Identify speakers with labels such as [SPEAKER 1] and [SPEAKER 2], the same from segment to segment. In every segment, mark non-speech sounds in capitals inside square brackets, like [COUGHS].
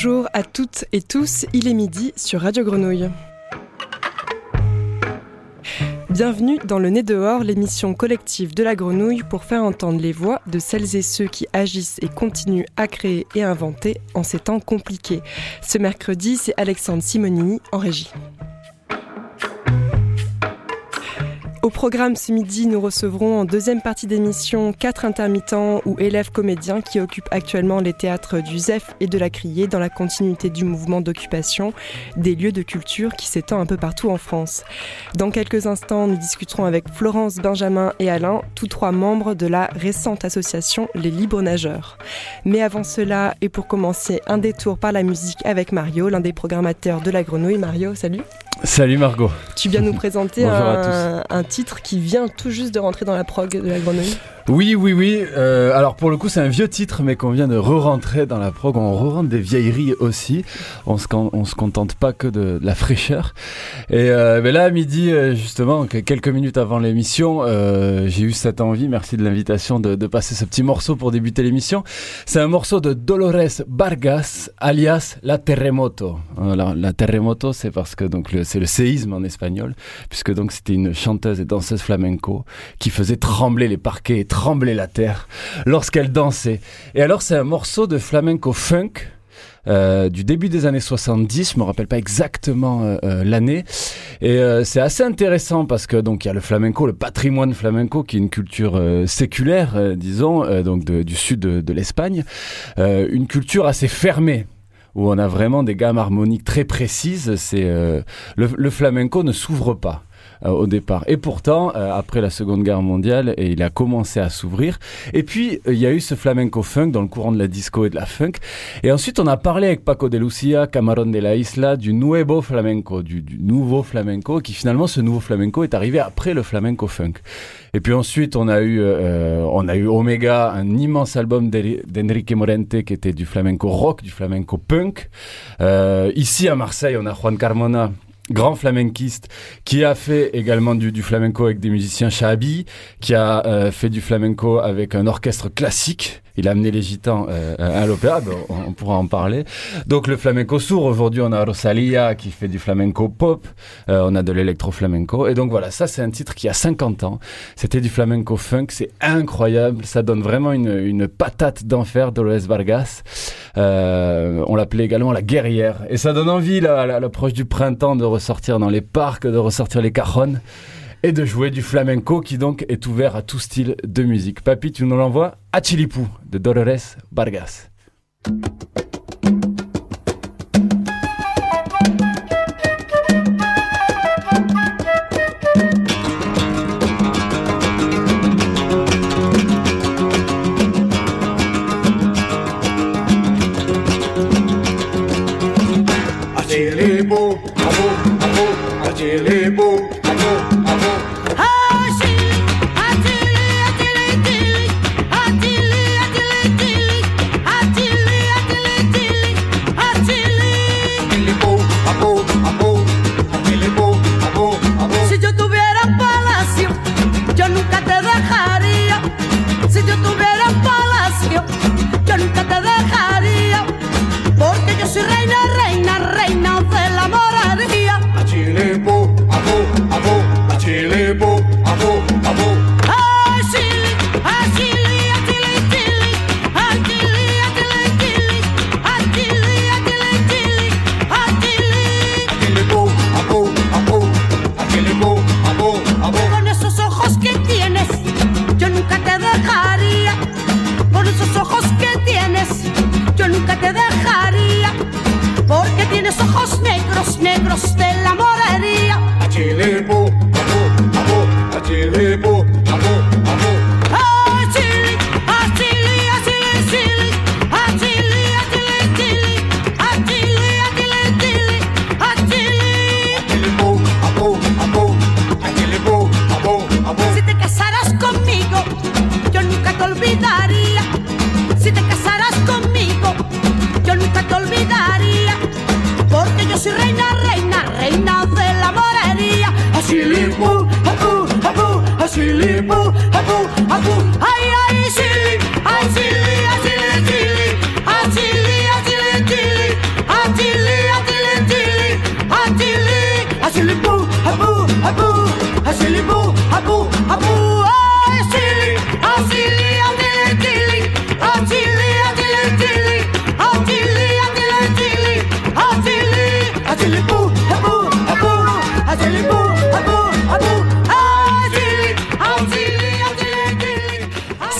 [SPEAKER 1] Bonjour à toutes et tous, il est midi sur Radio Grenouille. Bienvenue dans Le Nez dehors, l'émission collective de la grenouille pour faire entendre les voix de celles et ceux qui agissent et continuent à créer et inventer en ces temps compliqués. Ce mercredi, c'est Alexandre Simonini en régie. Programme ce midi, nous recevrons en deuxième partie d'émission quatre intermittents ou élèves comédiens qui occupent actuellement les théâtres du ZEF et de la Criée dans la continuité du mouvement d'occupation des lieux de culture qui s'étend un peu partout en France. Dans quelques instants, nous discuterons avec Florence, Benjamin et Alain, tous trois membres de la récente association Les Libres Nageurs. Mais avant cela, et pour commencer, un détour par la musique avec Mario, l'un des programmateurs de la Grenouille. Mario, salut
[SPEAKER 2] Salut Margot.
[SPEAKER 1] Tu viens nous présenter un, un, titre qui vient tout juste de rentrer dans la prog de la Grenouille.
[SPEAKER 2] Oui, oui, oui. Euh, alors pour le coup, c'est un vieux titre, mais qu'on vient de re-rentrer dans la prog. On re-rentre des vieilleries aussi. On se, se contente pas que de, la fraîcheur. Et euh, là, à midi, euh, justement, quelques minutes avant l'émission, euh, j'ai eu cette envie, merci de l'invitation, de, de, passer ce petit morceau pour débuter l'émission. C'est un morceau de Dolores Vargas, alias La Terremoto. Alors, la Terremoto, c'est parce que donc c'est le séisme en espagnol, puisque donc c'était une chanteuse et danseuse flamenco qui faisait trembler les parquets et la terre lorsqu'elle dansait. Et alors c'est un morceau de flamenco funk. Euh, du début des années 70, je me rappelle pas exactement euh, euh, l'année, et c'est assez intéressant parce que donc il y a le flamenco, le patrimoine flamenco qui est une culture séculaire, disons, donc du sud de, l'Espagne, une culture assez fermée où on a vraiment des gammes harmoniques très précises. C'est le flamenco ne s'ouvre pas. Euh, au départ. Et pourtant, euh, après la Seconde Guerre mondiale, et il a commencé à s'ouvrir. Et puis, euh, il y a eu ce flamenco funk dans le courant de la disco et de la funk. Et ensuite, on a parlé avec Paco de Lucia, Camarón de la Isla, du nuevo flamenco, du, du nouveau flamenco, qui finalement, ce nouveau flamenco est arrivé après le flamenco funk. Et puis ensuite, on a eu, euh, on a eu Omega, un immense album d'Enrique Morente qui était du flamenco rock, du flamenco punk. Euh, ici à Marseille, on a Juan Carmona grand flamenquiste qui a fait également du, du flamenco avec des musiciens shabi, qui a euh, fait du flamenco avec un orchestre classique il a amené les gitans euh, à l'opéra, on, pourra en parler. Donc le flamenco sourd, aujourd'hui on a Rosalia qui fait du flamenco pop, euh, on a de l'électro flamenco. Et donc voilà, ça c'est un titre qui a 50 ans. C'était du flamenco funk, c'est incroyable, ça donne vraiment une, une patate d'enfer, Dolores Vargas. Euh, on l'appelait également la guerrière. Et ça donne envie, à l'approche du printemps, de ressortir dans les parcs, de ressortir les cajonnes et de jouer du flamenco qui donc est ouvert à tout style de musique. Papy, tu nous l'envoies à Chilipou de Dolores Vargas.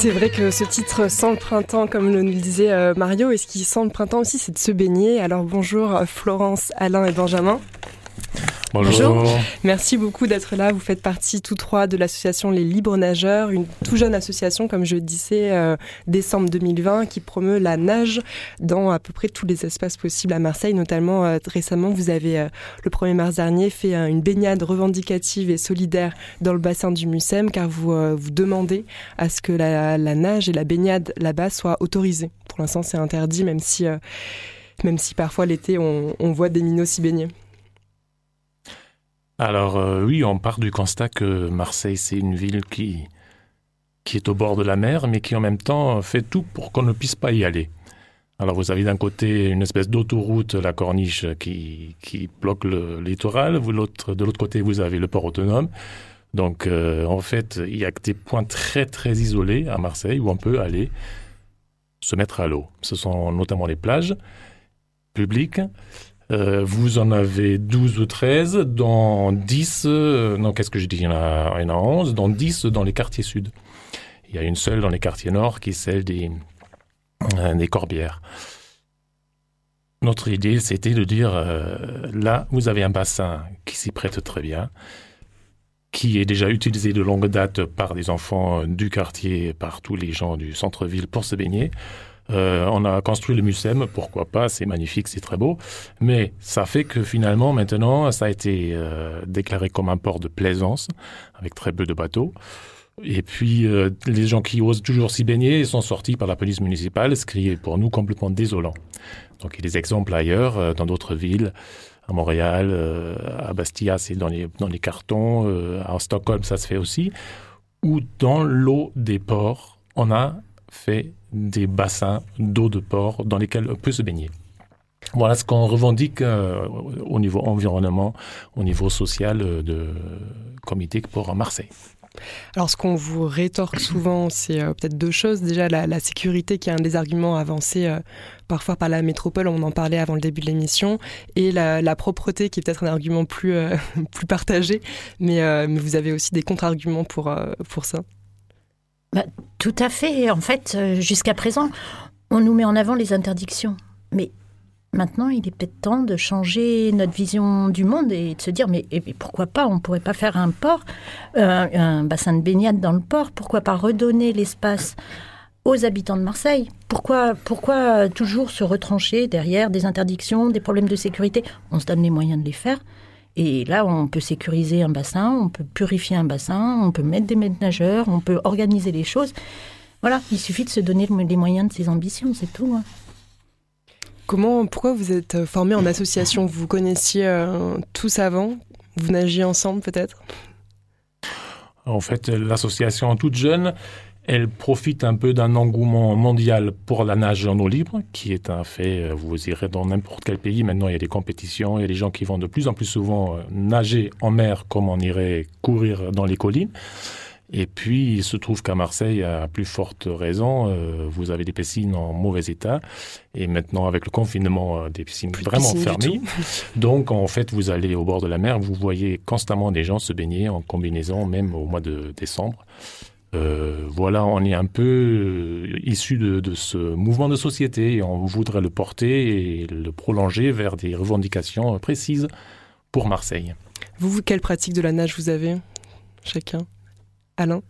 [SPEAKER 1] C'est vrai que ce titre sent le printemps, comme le disait euh, Mario, et ce qui sent le printemps aussi, c'est de se baigner. Alors bonjour Florence, Alain et Benjamin.
[SPEAKER 3] Bonjour.
[SPEAKER 1] Merci beaucoup d'être là. Vous faites partie tous trois de l'association Les Libres Nageurs, une tout jeune association, comme je disais, euh, décembre 2020, qui promeut la nage dans à peu près tous les espaces possibles à Marseille. Notamment, euh, récemment, vous avez, euh, le 1er mars dernier, fait une baignade revendicative et solidaire dans le bassin du Mucem, car vous, vous demandez à ce que la, nage et la baignade là-bas soient autorisées. Pour l'instant, c'est interdit, même si, même si parfois l'été, on, on voit des minots s'y baigner.
[SPEAKER 3] Alors euh, oui, on part du constat que Marseille, c'est une ville qui, qui est au bord de la mer, mais qui en même temps fait tout pour qu'on ne puisse pas y aller. Alors vous avez d'un côté une espèce d'autoroute, la corniche, qui, qui bloque le littoral. Vous, l'autre, de l'autre côté, vous avez le port autonome. Donc euh, en fait, il y a des points très très isolés à Marseille où on peut aller se mettre à l'eau. Ce sont notamment les plages publiques. Euh, vous en avez 12 ou 13, dans 10, euh, non, qu'est-ce que je dis il y, en a, il y en a 11, dans 10 dans les quartiers sud. Il y a une seule dans les quartiers nord qui est celle des, euh, des Corbières. Notre idée, c'était de dire, là, vous avez un bassin qui s'y prête très bien, qui est déjà utilisé de longue date par des enfants du quartier, par tous les gens du centre-ville pour se baigner. Euh, on a construit le Mucem, pourquoi pas, c'est magnifique, c'est très beau. Mais ça fait que finalement, maintenant, ça a été euh, déclaré comme un port de plaisance, avec très peu de bateaux. Et puis, euh, les gens qui osent toujours s'y baigner sont sortis par la police municipale, ce qui est pour nous complètement désolant. Donc, il y a des exemples ailleurs, dans d'autres villes, à Montréal, à Bastia, c'est dans les, dans les cartons, à Stockholm, ça se fait aussi, où dans l'eau des ports, on a fait des bassins d'eau de port dans lesquels on peut se baigner. Voilà ce qu'on revendique euh, au niveau environnement, au niveau social euh, de comité pour Marseille.
[SPEAKER 1] Alors, ce qu'on vous rétorque souvent, c'est euh, peut-être deux choses. Déjà, la, sécurité, qui est un des arguments avancés parfois par la métropole, on en parlait avant le début de l'émission, et la, propreté, qui est peut-être un argument plus, [LAUGHS] plus partagé. Mais, mais, vous avez aussi des contre-arguments pour, pour ça.
[SPEAKER 4] Bah, tout à fait. En fait, euh, jusqu'à présent, on nous met en avant les interdictions. Mais maintenant, il est peut-être temps de changer notre vision du monde et de se dire, mais, pourquoi pas, on ne pourrait pas faire un port, euh, un bassin de baignade dans le port, pourquoi pas redonner l'espace aux habitants de Marseille? Pourquoi, pourquoi toujours se retrancher derrière des interdictions, des problèmes de sécurité? On se donne les moyens de les faire. Et là, on peut sécuriser un bassin, on peut purifier un bassin, on peut mettre des maîtres nageurs, on peut organiser les choses. Voilà, il suffit de se donner les moyens de ses ambitions, c'est tout. Hein.
[SPEAKER 1] Comment, pourquoi vous êtes euh, formé en association? Vous vous connaissiez euh, tous avant? Vous nagiez ensemble peut-être?
[SPEAKER 3] En fait, l'association toute jeune, elle profite un peu d'un engouement mondial pour la nage en eau libre, qui est un fait, euh, vous irez dans n'importe quel pays, maintenant il y a des compétitions, il y a des gens qui vont de plus en plus souvent euh, nager en mer comme on irait courir dans les collines. Et puis, il se trouve qu'à Marseille, à plus forte raison, euh, vous avez des piscines en mauvais état. Et maintenant, avec le confinement, des piscines vraiment fermées. [LAUGHS] Donc, en fait, vous allez au bord de la mer, vous voyez constamment des gens se baigner en combinaison, même au mois de décembre. Euh, voilà, on est un peu euh, issu de, ce mouvement de société et on voudrait le porter et le prolonger vers des revendications précises pour Marseille.
[SPEAKER 1] Vous, vous quelle pratique de la nage vous avez chacun? Alain?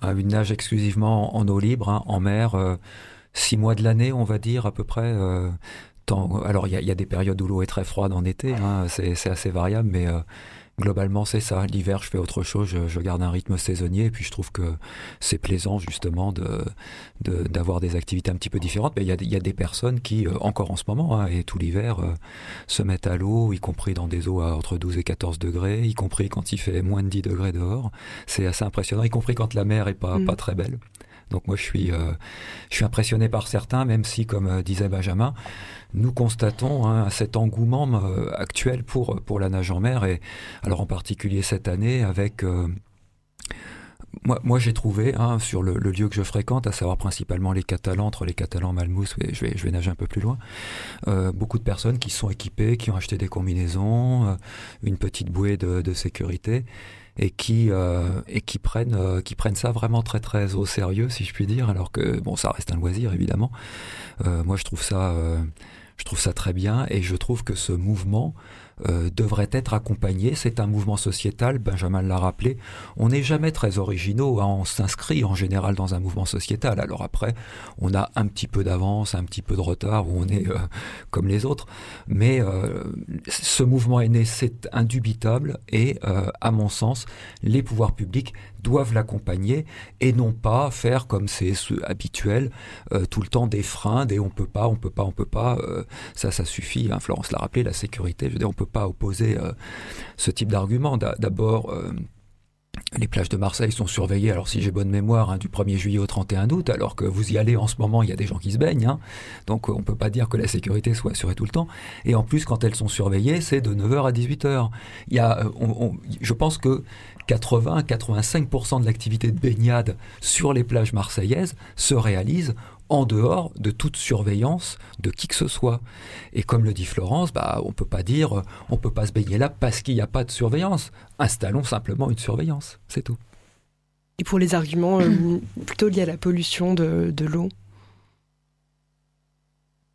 [SPEAKER 5] Ah, Une nage exclusivement en eau libre, hein, en mer, euh, six mois de l'année, on va dire à peu près. alors il y, a des périodes où l'eau est très froide en été, hein, c'est assez variable, mais globalement, c'est ça. L'hiver, je fais autre chose, je, garde un rythme saisonnier, et puis je trouve que c'est plaisant justement de d'avoir des activités un petit peu différentes. Mais il y a, y a des personnes qui, euh, encore en ce moment, hein, et tout l'hiver, euh, se mettent à l'eau, y compris dans des eaux à entre 12 et 14 degrés, y compris quand il fait moins de 10 degrés dehors. C'est assez impressionnant, y compris quand la mer est pas, mm. pas très belle. Donc moi je suis, euh, je suis impressionné par certains, même si, comme disait Benjamin, nous constatons hein, cet engouement euh, actuel pour, pour la nage en mer, et alors en particulier cette année avec... Euh, moi, moi j'ai trouvé hein, sur le, lieu que je fréquente, à savoir principalement les Catalans, entre les Catalans, Malmousse, je vais, je vais nager un peu plus loin, euh, beaucoup de personnes qui sont équipées, qui ont acheté des combinaisons, une petite bouée de, de sécurité, et qui et qui prennent qui prennent ça vraiment très très au sérieux si je puis dire alors que bon ça reste un loisir évidemment. Moi je trouve ça je trouve ça très bien et je trouve que ce mouvement euh, devrait être accompagné. C'est un mouvement sociétal, Benjamin l'a rappelé. On n'est jamais très originaux, hein. on s'inscrit en général dans un mouvement sociétal. Alors après, on a un petit peu d'avance, un petit peu de retard, où on est euh, comme les autres. Mais euh, ce mouvement est né, c'est indubitable, et à mon sens, les pouvoirs publics doivent l'accompagner et non pas faire comme c'est habituel tout le temps des freins, des on peut pas, on peut pas, on peut pas. ça, ça suffit. Hein. Florence l'a rappelé, la sécurité. Je veux dire, on peut pas opposer euh, ce type d'argument. D'abord, euh, les plages de Marseille sont surveillées, alors si j'ai bonne mémoire, hein, du 1er juillet au 31 août, alors que vous y allez en ce moment, il y a des gens qui se baignent. Hein. donc on ne peut pas dire que la sécurité soit assurée tout le temps. Et en plus, quand elles sont surveillées, c'est de 9h à 18h. Il y a, euh, je pense que 80-85% de l'activité de baignade sur les plages marseillaises se réalise en dehors de toute surveillance de qui que ce soit. Et comme le dit Florence, bah, on ne peut pas dire on peut pas se baigner là parce qu'il n'y a pas de surveillance. Installons simplement une surveillance, c'est tout.
[SPEAKER 1] Et pour les arguments euh, plutôt liés à la pollution de, l'eau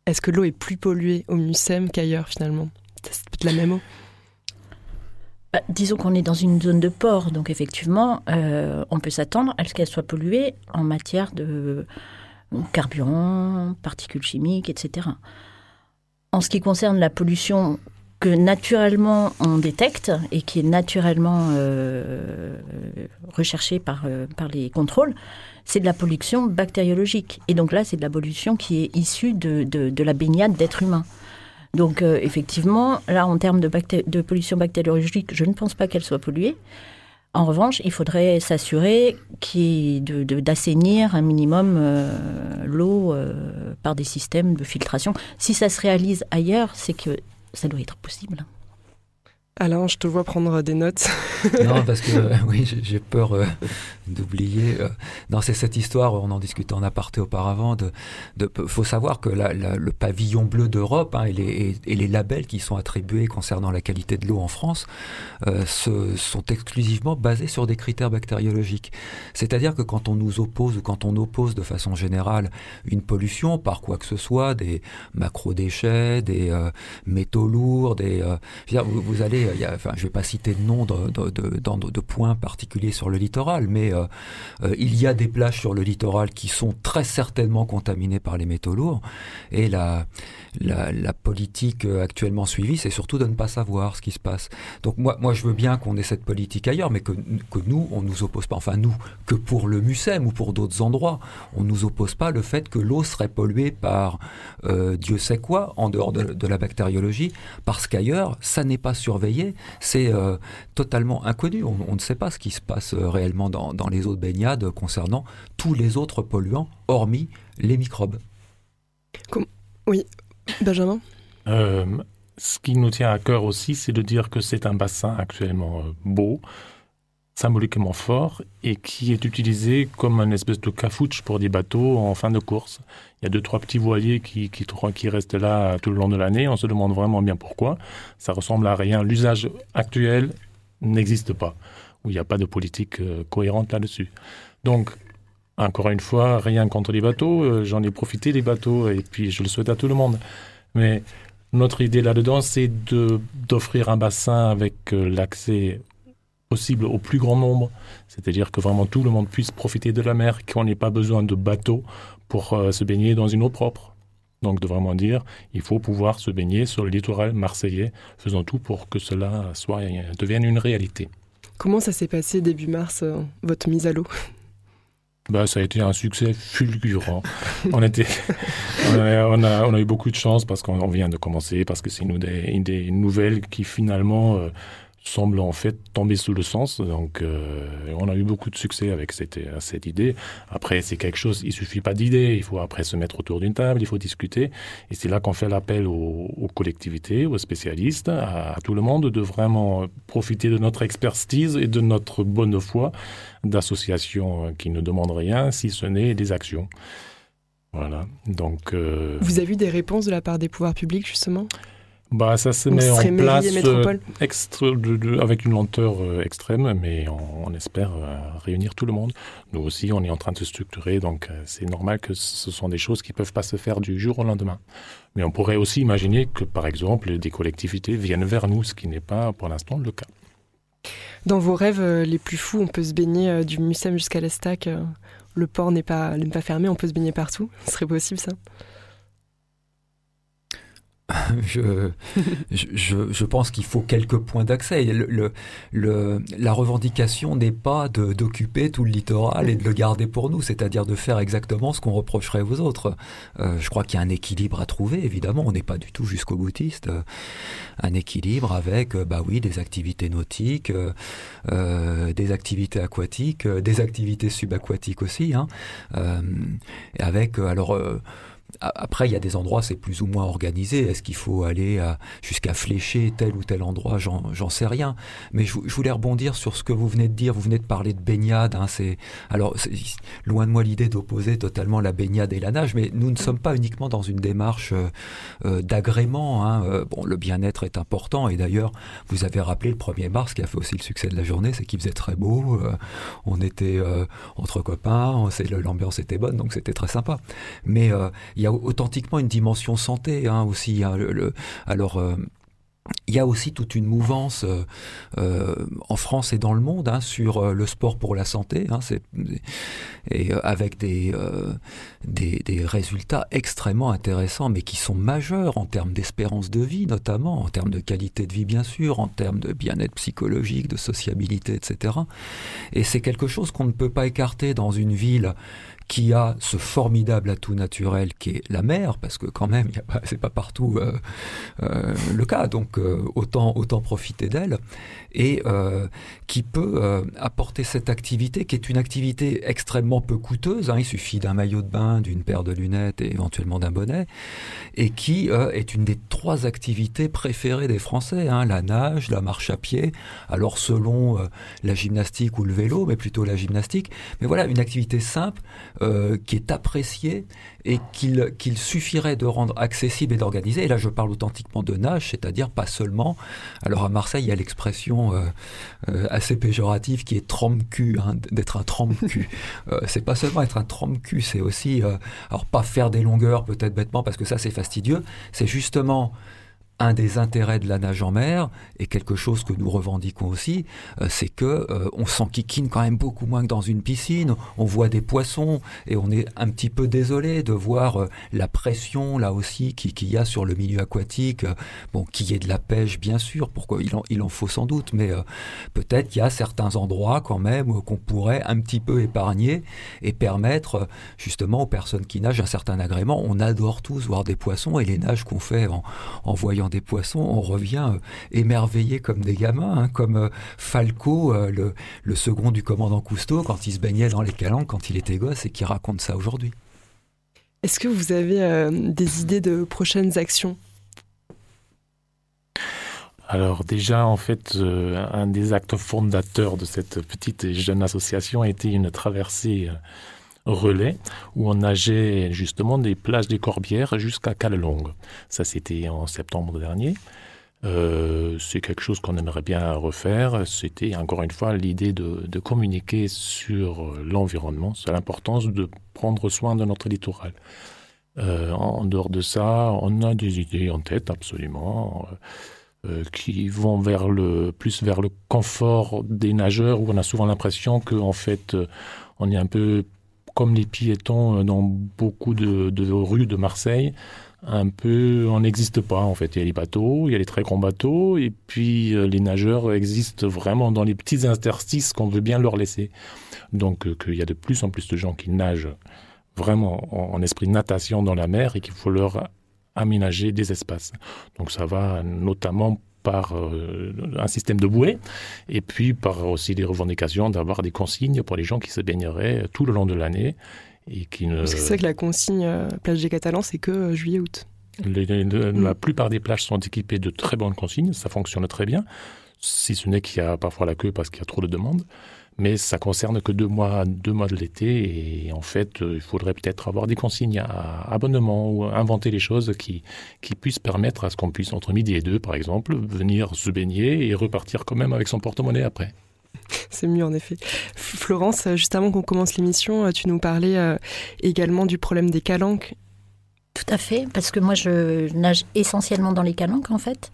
[SPEAKER 1] Est-ce que l'eau est plus polluée au Mucem qu'ailleurs finalement? C'est peut-être la même eau
[SPEAKER 4] bah, disons qu'on est dans une zone de port, donc effectivement, euh, on peut s'attendre à ce qu'elle soit polluée en matière de, carburant, particules chimiques, etc. En ce qui concerne la pollution que naturellement on détecte et qui est naturellement euh, recherchée par, euh, par les contrôles, c'est de la pollution bactériologique. Et donc là, c'est de la pollution qui est issue de, de, la baignade d'êtres humains. Donc euh, effectivement, là, en termes de, de pollution bactériologique, je ne pense pas qu'elle soit polluée. En revanche, il faudrait s'assurer d'assainir un minimum euh, l'eau euh, par des systèmes de filtration. Si ça se réalise ailleurs, c'est que ça doit être possible.
[SPEAKER 1] Alain, je te vois prendre des notes. [LAUGHS]
[SPEAKER 5] non, parce que euh, [LAUGHS] oui, j'ai peur euh, [LAUGHS] d'oublier. Euh, non, c'est cette histoire, on en discutait en aparté auparavant. De, de faut savoir que le pavillon bleu d'Europe hein, et, les, et, les, labels qui sont attribués concernant la qualité de l'eau en France se, sont exclusivement basés sur des critères bactériologiques. C'est-à-dire que quand on nous oppose ou quand on oppose de façon générale une pollution par quoi que ce soit, des macro-déchets, des métaux lourds, des, vous, vous allez je ne vais pas citer de nom de, de, points particuliers sur le littoral, mais euh, euh, il y a des plages sur le littoral qui sont très certainement contaminées par les métaux lourds. Et la, la, politique euh, actuellement suivie, c'est surtout de ne pas savoir ce qui se passe. Donc moi, moi je veux bien qu'on ait cette politique ailleurs, mais que, que nous, on ne nous oppose pas, enfin nous, que pour le MUSEM ou pour d'autres endroits, on ne nous oppose pas le fait que l'eau serait polluée par Dieu sait quoi, en dehors de, la bactériologie, parce qu'ailleurs, ça n'est pas surveillé c'est euh, totalement inconnu. On, ne sait pas ce qui se passe euh, réellement dans, les eaux de baignade concernant tous les autres polluants, hormis les microbes.
[SPEAKER 1] Oui, Benjamin
[SPEAKER 3] euh, Ce qui nous tient à cœur aussi, c'est de dire que c'est un bassin actuellement beau, symboliquement fort et qui est utilisé comme un espèce de cafouche pour des bateaux en fin de course. Il y a deux, trois petits voiliers qui, qui, restent là tout le long de l'année. On se demande vraiment bien pourquoi. Ça ressemble à rien. L'usage actuel n'existe pas, il n'y a pas de politique euh, cohérente là-dessus. Donc, encore une fois, rien contre les bateaux. Euh, j'en ai profité des bateaux et puis je le souhaite à tout le monde. Mais notre idée là-dedans, c'est d'offrir un bassin avec euh, l'accès possible au plus grand nombre, c'est-à-dire que vraiment tout le monde puisse profiter de la mer, qu'on n'ait pas besoin de bateau pour euh, se baigner dans une eau propre. Donc de vraiment dire, il faut pouvoir se baigner sur le littoral marseillais, faisons tout pour que cela soit, devienne une réalité.
[SPEAKER 1] Comment ça s'est passé début mars, votre mise à l'eau?
[SPEAKER 3] Bah, ça a été un succès fulgurant. on, a, eu beaucoup de chance parce qu'on vient de commencer, parce que c'est une des, des nouvelles qui finalement euh, semble en fait tomber sous le sens. Donc, euh, on a eu beaucoup de succès avec cette, cette idée. Après, c'est quelque chose, il suffit pas d'idée, il faut après se mettre autour d'une table, il faut discuter. Et c'est là qu'on fait l'appel aux, collectivités, aux spécialistes, à, tout le monde de vraiment profiter de notre expertise et de notre bonne foi d'associations qui ne demandent rien, si ce n'est des actions. Voilà. Donc.
[SPEAKER 1] Euh, Vous avez eu des réponses de la part des pouvoirs publics justement?
[SPEAKER 3] Bah, Ça se met en place euh, avec une lenteur euh, extrême, mais on, espère euh, réunir tout le monde. Nous aussi, on est en train de se structurer, donc c'est normal que ce sont des choses qui ne peuvent pas se faire du jour au lendemain. Mais on pourrait aussi imaginer que, par exemple, des collectivités viennent vers nous, ce qui n'est pas pour l'instant le cas.
[SPEAKER 1] Dans vos rêves les plus fous, on peut se baigner du Mussem jusqu'à l'Estac. le port n'est pas, pas fermé, on peut se baigner partout. Ce serait possible ça? [LAUGHS]
[SPEAKER 5] je, je, je, pense qu'il faut quelques points d'accès. Le, le, la revendication n'est pas d'occuper tout le littoral et de le garder pour nous, c'est-à-dire de faire exactement ce qu'on reprocherait aux autres. Euh, je crois qu'il y a un équilibre à trouver, évidemment, on n'est pas du tout jusqu'au boutiste. Euh, un équilibre avec, euh, bah oui, des activités nautiques, des activités aquatiques, des activités subaquatiques aussi, hein, avec, alors après, il y a des endroits, c'est plus ou moins organisé. Est-ce qu'il faut aller jusqu'à flécher tel ou tel endroit? J'en sais rien. Mais je, voulais rebondir sur ce que vous venez de dire. Vous venez de parler de baignade. Hein, c'est alors loin de moi l'idée d'opposer totalement la baignade et la nage, mais nous ne sommes pas uniquement dans une démarche euh, euh, d'agrément. Hein. Euh, bon, le bien-être est important et d'ailleurs, vous avez rappelé le 1er mars, qui a fait aussi le succès de la journée, c'est qu'il faisait très beau. on était entre copains, l'ambiance était bonne, donc c'était très sympa. Mais il y a authentiquement une dimension santé hein, aussi. Hein, alors, euh, il y a aussi toute une mouvance euh, euh, en France et dans le monde hein, sur le sport pour la santé, et avec des, des, des, résultats extrêmement intéressants, mais qui sont majeurs en termes d'espérance de vie notamment, en termes de qualité de vie bien sûr, en termes de bien-être psychologique, de sociabilité, etc. Et c'est quelque chose qu'on ne peut pas écarter dans une ville qui a ce formidable atout naturel qui est la mer, parce que quand même, c'est pas partout euh, euh, le cas, donc euh, autant, autant profiter d'elle, et qui peut apporter cette activité qui est une activité extrêmement peu coûteuse, hein, il suffit d'un maillot de bain, d'une paire de lunettes et éventuellement d'un bonnet, et qui est une des trois activités préférées des Français, hein, la nage, la marche à pied, alors selon la gymnastique ou le vélo, mais plutôt la gymnastique, mais voilà, une activité simple, euh, qui est apprécié et qu'il suffirait de rendre accessible et d'organiser. Et là, je parle authentiquement de nage, c'est-à-dire pas seulement. Alors à Marseille, il y a l'expression euh, euh, assez péjorative qui est trempe-cul, hein, d'être un trempe-cul. [LAUGHS] c'est pas seulement être un trempe-cul, c'est aussi, alors pas faire des longueurs peut-être bêtement parce que ça c'est fastidieux, c'est justement un des intérêts de la nage en mer, et quelque chose que nous revendiquons aussi, euh, c'est que euh, on s'enquiquine quand même beaucoup moins que dans une piscine. On voit des poissons et on est un petit peu désolé de voir euh, la pression là aussi qu'il qui y a sur le milieu aquatique. bon, qu'il y ait de la pêche, bien sûr, pourquoi il en, il en faut sans doute, mais peut-être qu'il y a certains endroits quand même qu'on pourrait un petit peu épargner et permettre justement aux personnes qui nagent un certain agrément. On adore tous voir des poissons et les nages qu'on fait en, en voyant des poissons, on revient euh, émerveillé comme des gamins, hein, comme euh, Falco, euh, le, second du commandant Cousteau, quand il se baignait dans les calanques quand il était gosse et qui raconte ça aujourd'hui.
[SPEAKER 1] Est-ce que vous avez des idées de prochaines actions?
[SPEAKER 3] Alors déjà, en fait, un des actes fondateurs de cette petite et jeune association a été une traversée relais où on nageait justement des plages des Corbières jusqu'à Calelongue. Ça, c'était en septembre dernier. Euh, c'est quelque chose qu'on aimerait bien refaire. C'était encore une fois l'idée de, communiquer sur l'environnement, sur l'importance de prendre soin de notre littoral. Euh, en dehors de ça, on a des idées en tête absolument. Euh, qui vont vers le plus vers le confort des nageurs où on a souvent l'impression qu'en fait on est un peu comme les piétons euh, dans beaucoup de, rues de Marseille, un peu, on n'existe pas en fait. Il y a les bateaux, il y a les très grands bateaux, et puis euh, les nageurs existent vraiment dans les petits interstices qu'on veut bien leur laisser. Donc euh, qu'il y a de plus en plus de gens qui nagent vraiment en, en esprit natation dans la mer et qu'il faut leur aménager des espaces. Donc ça va notamment par euh, un système de bouée et puis par aussi des revendications d'avoir des consignes pour les gens qui se baigneraient tout le long de l'année et qui ne.
[SPEAKER 1] C'est vrai que la consigne euh, plage des Catalans, c'est que euh, juillet-août.
[SPEAKER 3] Mm. La plupart des plages sont équipées de très bonnes consignes, ça fonctionne très bien, si ce n'est qu'il y a parfois la queue parce qu'il y a trop de demandes. Mais ça concerne que deux mois, deux mois de l'été. Et en fait, euh, il faudrait peut-être avoir des consignes à abonnement ou inventer les choses qui, qui puissent permettre à ce qu'on puisse, entre midi et deux, par exemple, venir se baigner et repartir quand même avec son porte-monnaie après. [LAUGHS]
[SPEAKER 1] C'est mieux en effet. Florence, juste avant qu'on commence l'émission, euh, tu nous parlais euh, également du problème des calanques.
[SPEAKER 4] Tout à fait, parce que moi je nage essentiellement dans les calanques en fait.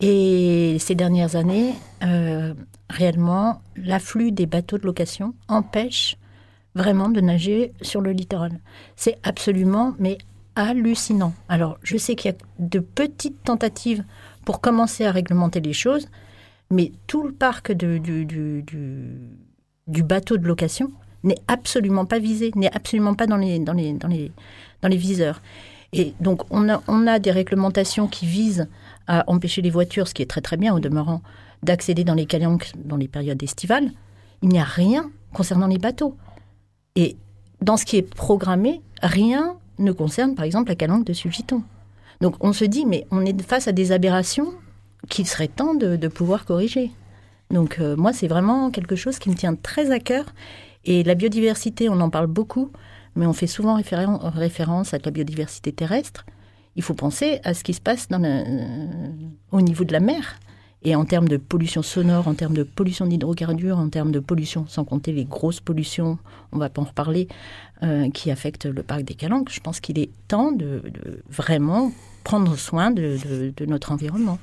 [SPEAKER 4] Et ces dernières années, euh, réellement, l'afflux des bateaux de location empêche vraiment de nager sur le littoral. C'est absolument, mais hallucinant. Alors, je sais qu'il y a de petites tentatives pour commencer à réglementer les choses, mais tout le parc du, bateau de location n'est absolument pas visé, n'est absolument pas dans les, viseurs. Et donc, on a des réglementations qui visent à empêcher les voitures, ce qui est très très bien au demeurant, d'accéder dans les calanques dans les périodes estivales. Il n'y a rien concernant les bateaux. Et dans ce qui est programmé, rien ne concerne par exemple la calanque de Sulgiton. Donc on se dit, mais on est face à des aberrations qu'il serait temps de, pouvoir corriger. Donc euh, moi, c'est vraiment quelque chose qui me tient très à cœur. Et la biodiversité, on en parle beaucoup, mais on fait souvent référence à la biodiversité terrestre. Il faut penser à ce qui se passe dans au niveau de la mer. Et en termes de pollution sonore, en termes de pollution d'hydrocarbures, en termes de pollution, sans compter les grosses pollutions, on va pas en reparler, euh, qui affectent le parc des Calanques, je pense qu'il est temps de, vraiment prendre soin de notre environnement.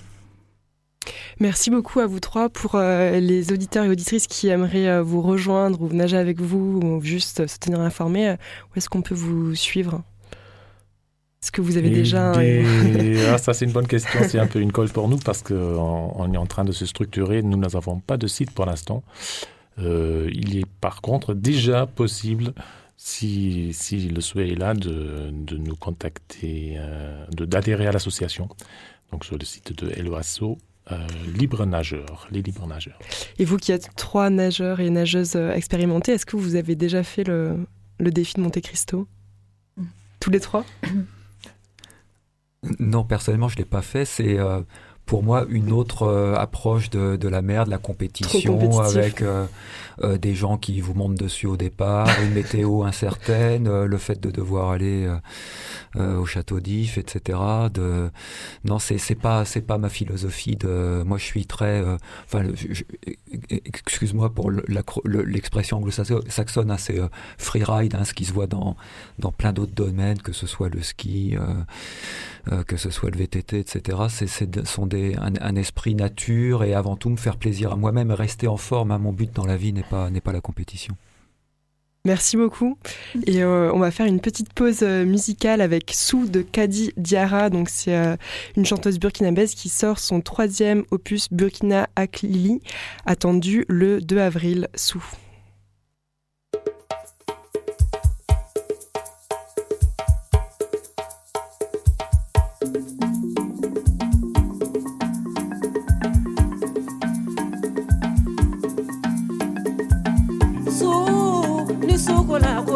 [SPEAKER 1] Merci beaucoup à vous trois pour euh, les auditeurs et auditrices qui aimeraient euh, vous rejoindre ou nager avec vous ou juste se tenir informés. Euh, où est-ce qu'on peut vous suivre? Est-ce que vous avez déjà... [LAUGHS]
[SPEAKER 3] ah, ça c'est une bonne question, c'est un peu une colle pour nous parce qu'on on est en train de se structurer. Nous n'avons pas de site pour l'instant. il est par contre déjà possible si, si le souhait est là, de, de nous contacter, d'adhérer à l'association. Donc sur le site de LOASO, euh, libre nageur, les libres nageurs.
[SPEAKER 1] Et vous qui êtes trois nageurs et nageuses euh, expérimentés, est-ce que vous avez déjà fait le, le défi de Monte Cristo? Tous les trois? [COUGHS]
[SPEAKER 5] Non, personnellement, je ne l'ai pas fait. C'est euh, pour moi une autre approche de, de, la mer, de la compétition, avec euh, des gens qui vous montent dessus au départ, une météo [LAUGHS] incertaine, euh, le fait de devoir aller euh, au château d'If, etc. De... Non, c'est c'est pas c'est pas ma philosophie. De moi, je suis très. Enfin, excuse-moi pour l'expression anglo-saxonne, hein, c'est freeride, hein, ce qui se voit dans dans plein d'autres domaines, que ce soit le ski, que ce soit le VTT, etc. C'est sont des un, un, esprit nature et avant tout me faire plaisir à moi-même rester en forme. à hein. Mon but dans la vie n'est pas, la compétition.
[SPEAKER 1] Merci beaucoup. Et euh, on va faire une petite pause euh, musicale avec Sou de Kadi Diara. Donc c'est euh, une chanteuse burkinabèse qui sort son troisième opus Burkina Aklili, attendu le 2 avril. Sou.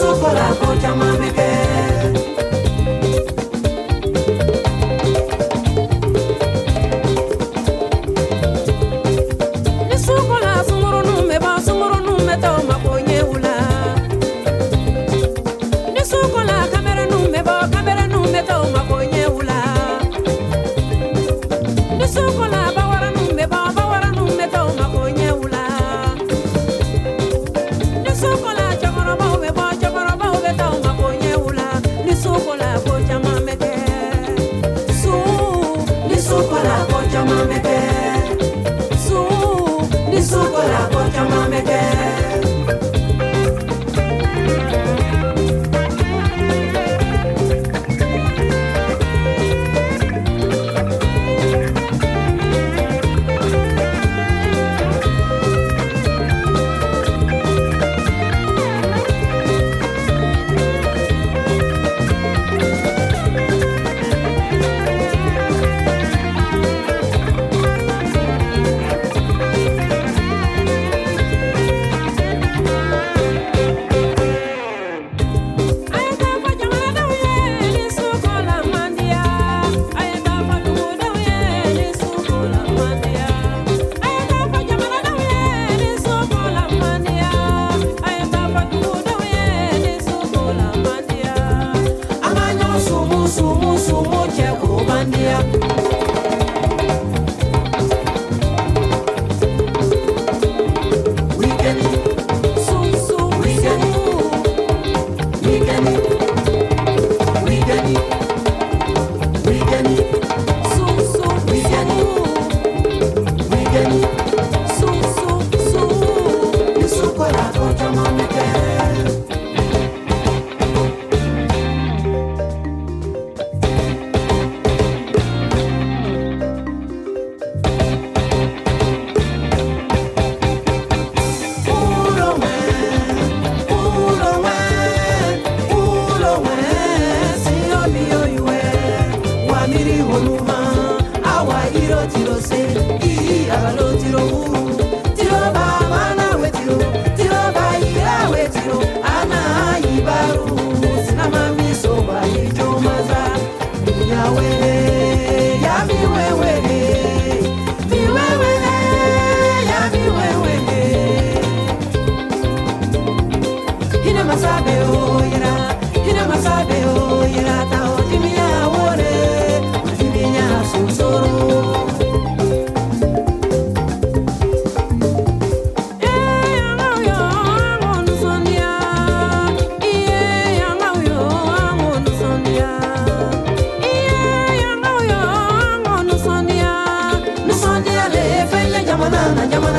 [SPEAKER 6] su corazón llama.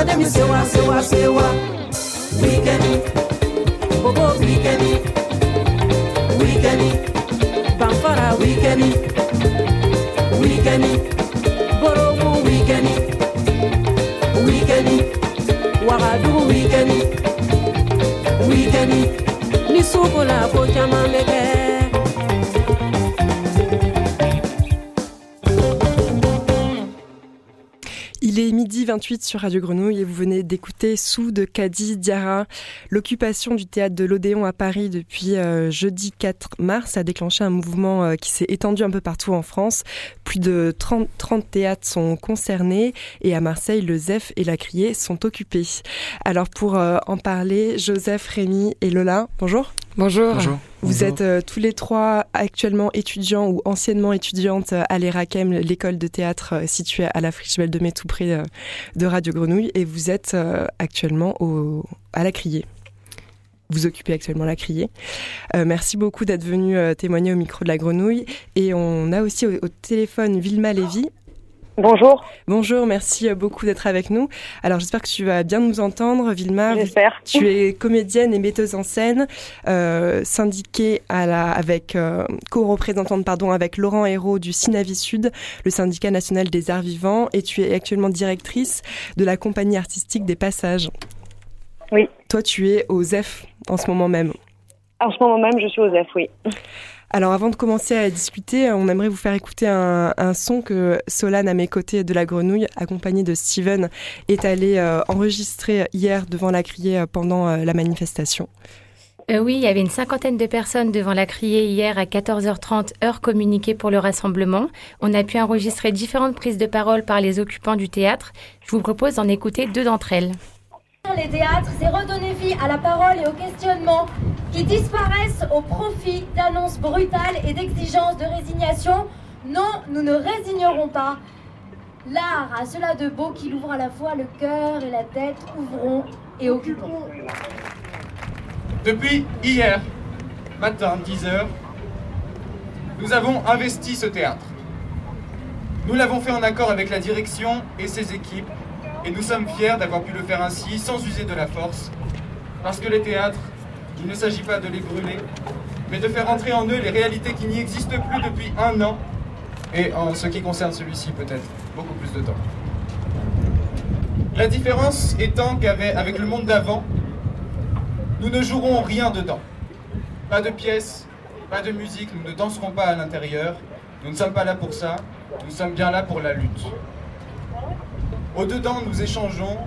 [SPEAKER 6] of them is sewa, sewa, sewa. Weekend, bobo weekend, weekend, bamfara weekend, weekend, borobu weekend, weekend, wagadu weekend, weekend. Ni suko la ko caman bɛ kɛ.
[SPEAKER 1] Sur Radio Grenouille et vous venez d'écouter Sous de Kadi Diara. L'occupation du théâtre de l'Odéon à Paris depuis euh, jeudi 4 mars a déclenché un mouvement euh, qui s'est étendu un peu partout en France. Plus de 30, 30 théâtres sont concernés et à Marseille, le ZEF et la Criée sont occupés. Alors pour euh, en parler, Joseph, Rémi et Lola, bonjour.
[SPEAKER 2] Bonjour. bonjour.
[SPEAKER 1] Vous êtes euh, tous les trois actuellement étudiants ou anciennement étudiantes à l'ERACEM, l'école de théâtre euh, située à la Frichevelle de Mai, tout près euh, de Radio Grenouille, et vous êtes actuellement au, à la Criée. Vous occupez actuellement la Criée. merci beaucoup d'être venu témoigner au micro de la Grenouille. Et on a aussi au, au téléphone Vilma Lévy,
[SPEAKER 7] Bonjour.
[SPEAKER 1] Bonjour, merci beaucoup d'être avec nous. Alors j'espère que tu vas bien nous entendre, Vilma.
[SPEAKER 7] J'espère.
[SPEAKER 1] Tu es comédienne et metteuse en scène, euh, syndiquée à la, avec euh, co-représentante pardon avec Laurent Hérault du Sinavi Sud, le syndicat national des arts vivants, et tu es actuellement directrice de la compagnie artistique des Passages.
[SPEAKER 7] Oui.
[SPEAKER 1] Toi, tu es au ZEF en ce moment même.
[SPEAKER 7] En ce moment même, je suis au ZEF, oui.
[SPEAKER 1] Alors avant de commencer à discuter, on aimerait vous faire écouter un, son que Solane à mes côtés de la grenouille, accompagnée de Steven, est allé euh, enregistrer hier devant la criée euh, pendant euh, la manifestation.
[SPEAKER 8] oui, il y avait une cinquantaine de personnes devant la criée hier à 14h30, heure communiquée pour le rassemblement. On a pu enregistrer différentes prises de parole par les occupants du théâtre. Je vous propose d'en écouter deux d'entre elles.
[SPEAKER 9] Les théâtres, c'est redonner vie à la parole et au questionnement qui disparaissent au profit d'annonces brutales et d'exigences de résignation. Non, nous ne résignerons pas. L'art a cela de beau qu'il ouvre à la fois le cœur et la tête, ouvrons et occupons.
[SPEAKER 10] Depuis hier matin, 10h, nous avons investi ce théâtre. Nous l'avons fait en accord avec la direction et ses équipes et nous sommes fiers d'avoir pu le faire ainsi, sans user de la force, parce que les théâtres, il ne s'agit pas de les brûler, mais de faire entrer en eux les réalités qui n'y existent plus depuis un an, et en ce qui concerne celui-ci peut-être beaucoup plus de temps. La différence étant qu'avec le monde d'avant, nous ne jouerons rien dedans. Pas de pièces, pas de musique, nous ne danserons pas à l'intérieur, nous ne sommes pas là pour ça, nous sommes bien là pour la lutte. Au-dedans, nous échangeons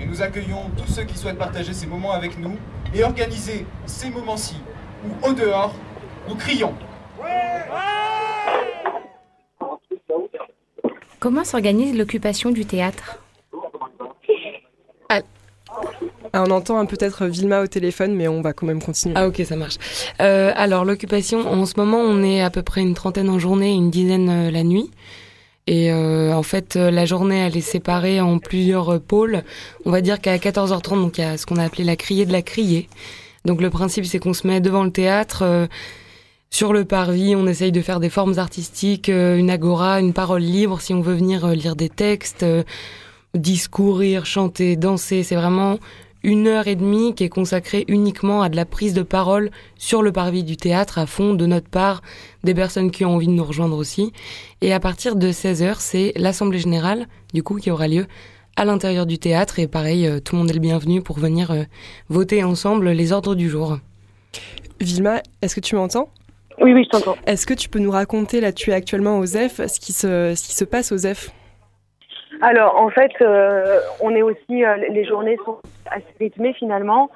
[SPEAKER 10] et nous accueillons tous ceux qui souhaitent partager ces moments avec nous et organiser ces moments-ci où, au dehors, nous crions.
[SPEAKER 8] Comment s'organise l'occupation du théâtre?
[SPEAKER 1] Ah, on entend peut-être Vilma au téléphone, mais on va quand même continuer.
[SPEAKER 11] Ah ok, ça marche. Euh, alors l'occupation, en ce moment, on est à peu près une trentaine en journée, une dizaine euh, la nuit. Et euh, en fait, euh, la journée, elle est séparée en plusieurs euh, pôles. On va dire qu'à 14h30, donc il y a ce qu'on a appelé la criée de la criée. Donc le principe, c'est qu'on se met devant le théâtre. sur le parvis, on essaye de faire des formes artistiques, une agora, une parole libre, si on veut venir lire des textes, discourir, chanter, danser. C'est vraiment une heure et demie qui est consacrée uniquement à de la prise de parole sur le parvis du théâtre à fond de notre part, des personnes qui ont envie de nous rejoindre aussi. Et à partir de 16h, c'est l'Assemblée Générale, du coup, qui aura lieu à l'intérieur du théâtre. Et pareil, euh, tout le monde est le bienvenu pour venir euh, voter ensemble les ordres du jour.
[SPEAKER 1] Vilma, est-ce que tu m'entends?
[SPEAKER 7] Oui, oui, je t'entends.
[SPEAKER 1] Est-ce que tu peux nous raconter, là tu es actuellement au ZEF, ce qui se, ce qui se passe au ZEF?
[SPEAKER 7] Alors, en fait, euh, on est aussi, euh, les journées sont assez rythmées finalement.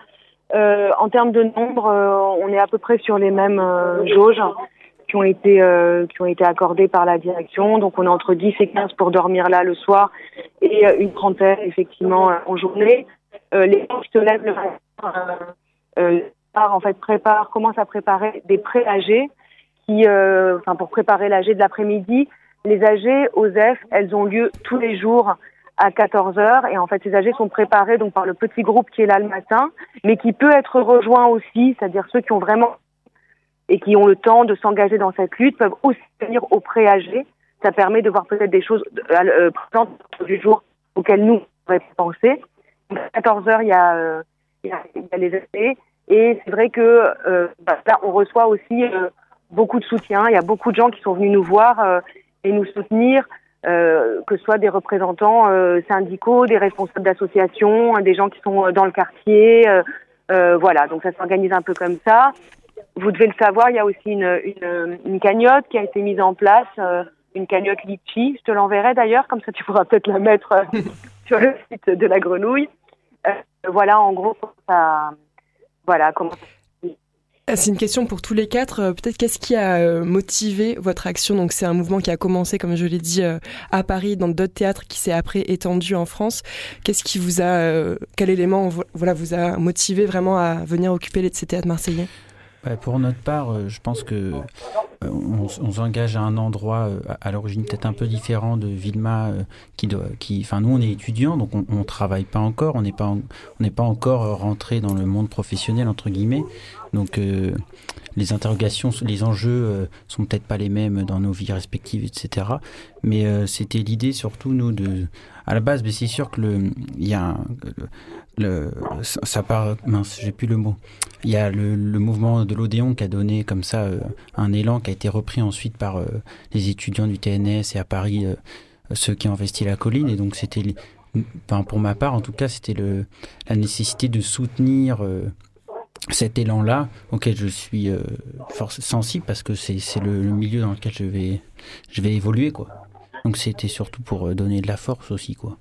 [SPEAKER 7] Euh, en termes de nombre, euh, on est à peu près sur les mêmes euh, jauges qui ont été euh, qui ont été accordées par la direction. Donc, on est entre 10 et 15 pour dormir là le soir et une trentaine effectivement en journée. Les gens qui se lèvent le matin, en fait préparent, commencent à préparer des pré-AG qui, enfin pour préparer l'AG de l'après-midi. Les AG aux F, elles ont lieu tous les jours à 14 heures et en fait ces AG sont préparés donc par le petit groupe qui est là le matin, mais qui peut être rejoint aussi, c'est-à-dire ceux qui ont vraiment et qui ont le temps de s'engager dans cette lutte peuvent aussi venir au pré-AG. Ça permet de voir peut-être des choses euh, euh, présentes du jour auxquelles nous on. Donc, à 14 heures, il y a, euh, il y a, les AG et c'est vrai que euh, bah, là on reçoit aussi euh, beaucoup de soutien. Il y a beaucoup de gens qui sont venus nous voir euh, et nous soutenir euh, que ce soit des représentants euh, syndicaux, des responsables d'associations, des gens qui sont euh, dans le quartier. euh, euh, voilà, donc ça s'organise un peu comme ça. Vous devez le savoir, il y a aussi une, une, une cagnotte qui a été mise en place, une cagnotte Litchi. Je te l'enverrai d'ailleurs, comme ça tu pourras peut-être la mettre [LAUGHS] sur le site de la grenouille. Voilà, en gros, ça, voilà comment
[SPEAKER 1] C'est une question pour tous les quatre. Euh, Peut-être qu'est-ce qui a euh, motivé votre action? Donc c'est un mouvement qui a commencé, comme je l'ai dit, euh, à Paris, dans d'autres théâtres, qui s'est après étendu en France. Qu'est-ce qui vous a, quel élément, vo- voilà, vous a motivé vraiment à venir occuper ces théâtres marseillais?
[SPEAKER 12] Ouais, pour notre part, je pense que on, s'engage à un endroit à, l'origine peut-être un peu différent de Vilma, qui enfin nous on est étudiants, donc on, on travaille pas encore, on n'est pas, on n'est pas encore rentré dans le monde professionnel entre guillemets, donc euh, les interrogations, les enjeux euh, sont peut-être pas les mêmes dans nos vies respectives, etc. Mais euh, c'était l'idée surtout nous de, à la base, mais c'est sûr que le, il y a le, ça, part, mince, j'ai plus le mot. Il y a le, mouvement de l'Odéon qui a donné comme ça euh, un élan qui a été repris ensuite par les étudiants du TNS et à Paris ceux qui ont investi la colline et donc c'était pour ma part en tout cas c'était le la nécessité de soutenir cet élan-là auquel je suis euh, force sensible parce que c'est c'est le, le milieu dans lequel je vais je vais évoluer quoi. Donc c'était surtout pour euh, donner de la force aussi quoi.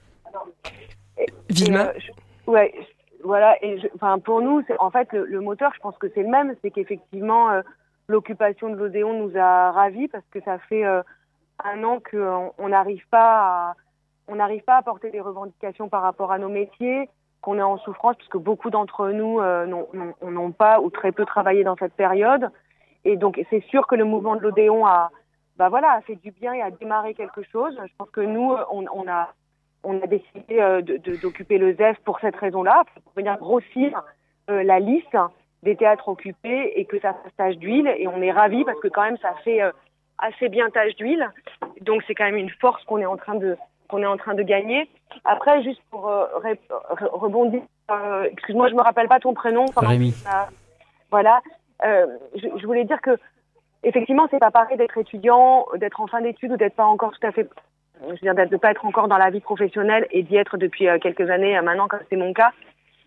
[SPEAKER 1] Vilma
[SPEAKER 7] Et, euh, Ouais, je- voilà. Et je- enfin, pour nous, c'est- en fait, le, le moteur, je pense que c'est le même. C'est qu'effectivement, euh, l'occupation de l'Odéon nous a ravis parce que ça fait euh, un an qu'on on n'arrive pas à on n'arrive pas à porter des revendications par rapport à nos métiers, qu'on est en souffrance puisque beaucoup d'entre nous euh, n'ont- pas ou très peu travaillé dans cette période. Et donc, c'est sûr que le mouvement de l'Odéon a, bah voilà, a fait du bien et a démarré quelque chose. Je pense que nous, on, on a on a décidé euh, de- de- d'occuper le ZEF pour cette raison-là, pour venir grossir euh, la liste des théâtres occupés et que ça fasse tache d'huile. Et on est ravis parce que quand même ça fait euh, assez bien tache d'huile. Donc c'est quand même une force qu'on est en train de qu'on est en train de gagner. Après, juste pour euh, re- rebondir, euh, excuse-moi, je me rappelle pas ton prénom.
[SPEAKER 12] Rémi.
[SPEAKER 7] voilà. Euh, je, je voulais dire que effectivement, c'est pas pareil d'être étudiant, d'être en fin d'études ou d'être pas encore tout à fait, je veux dire, de pas être encore dans la vie professionnelle et d'y être depuis quelques années maintenant, comme c'est mon cas.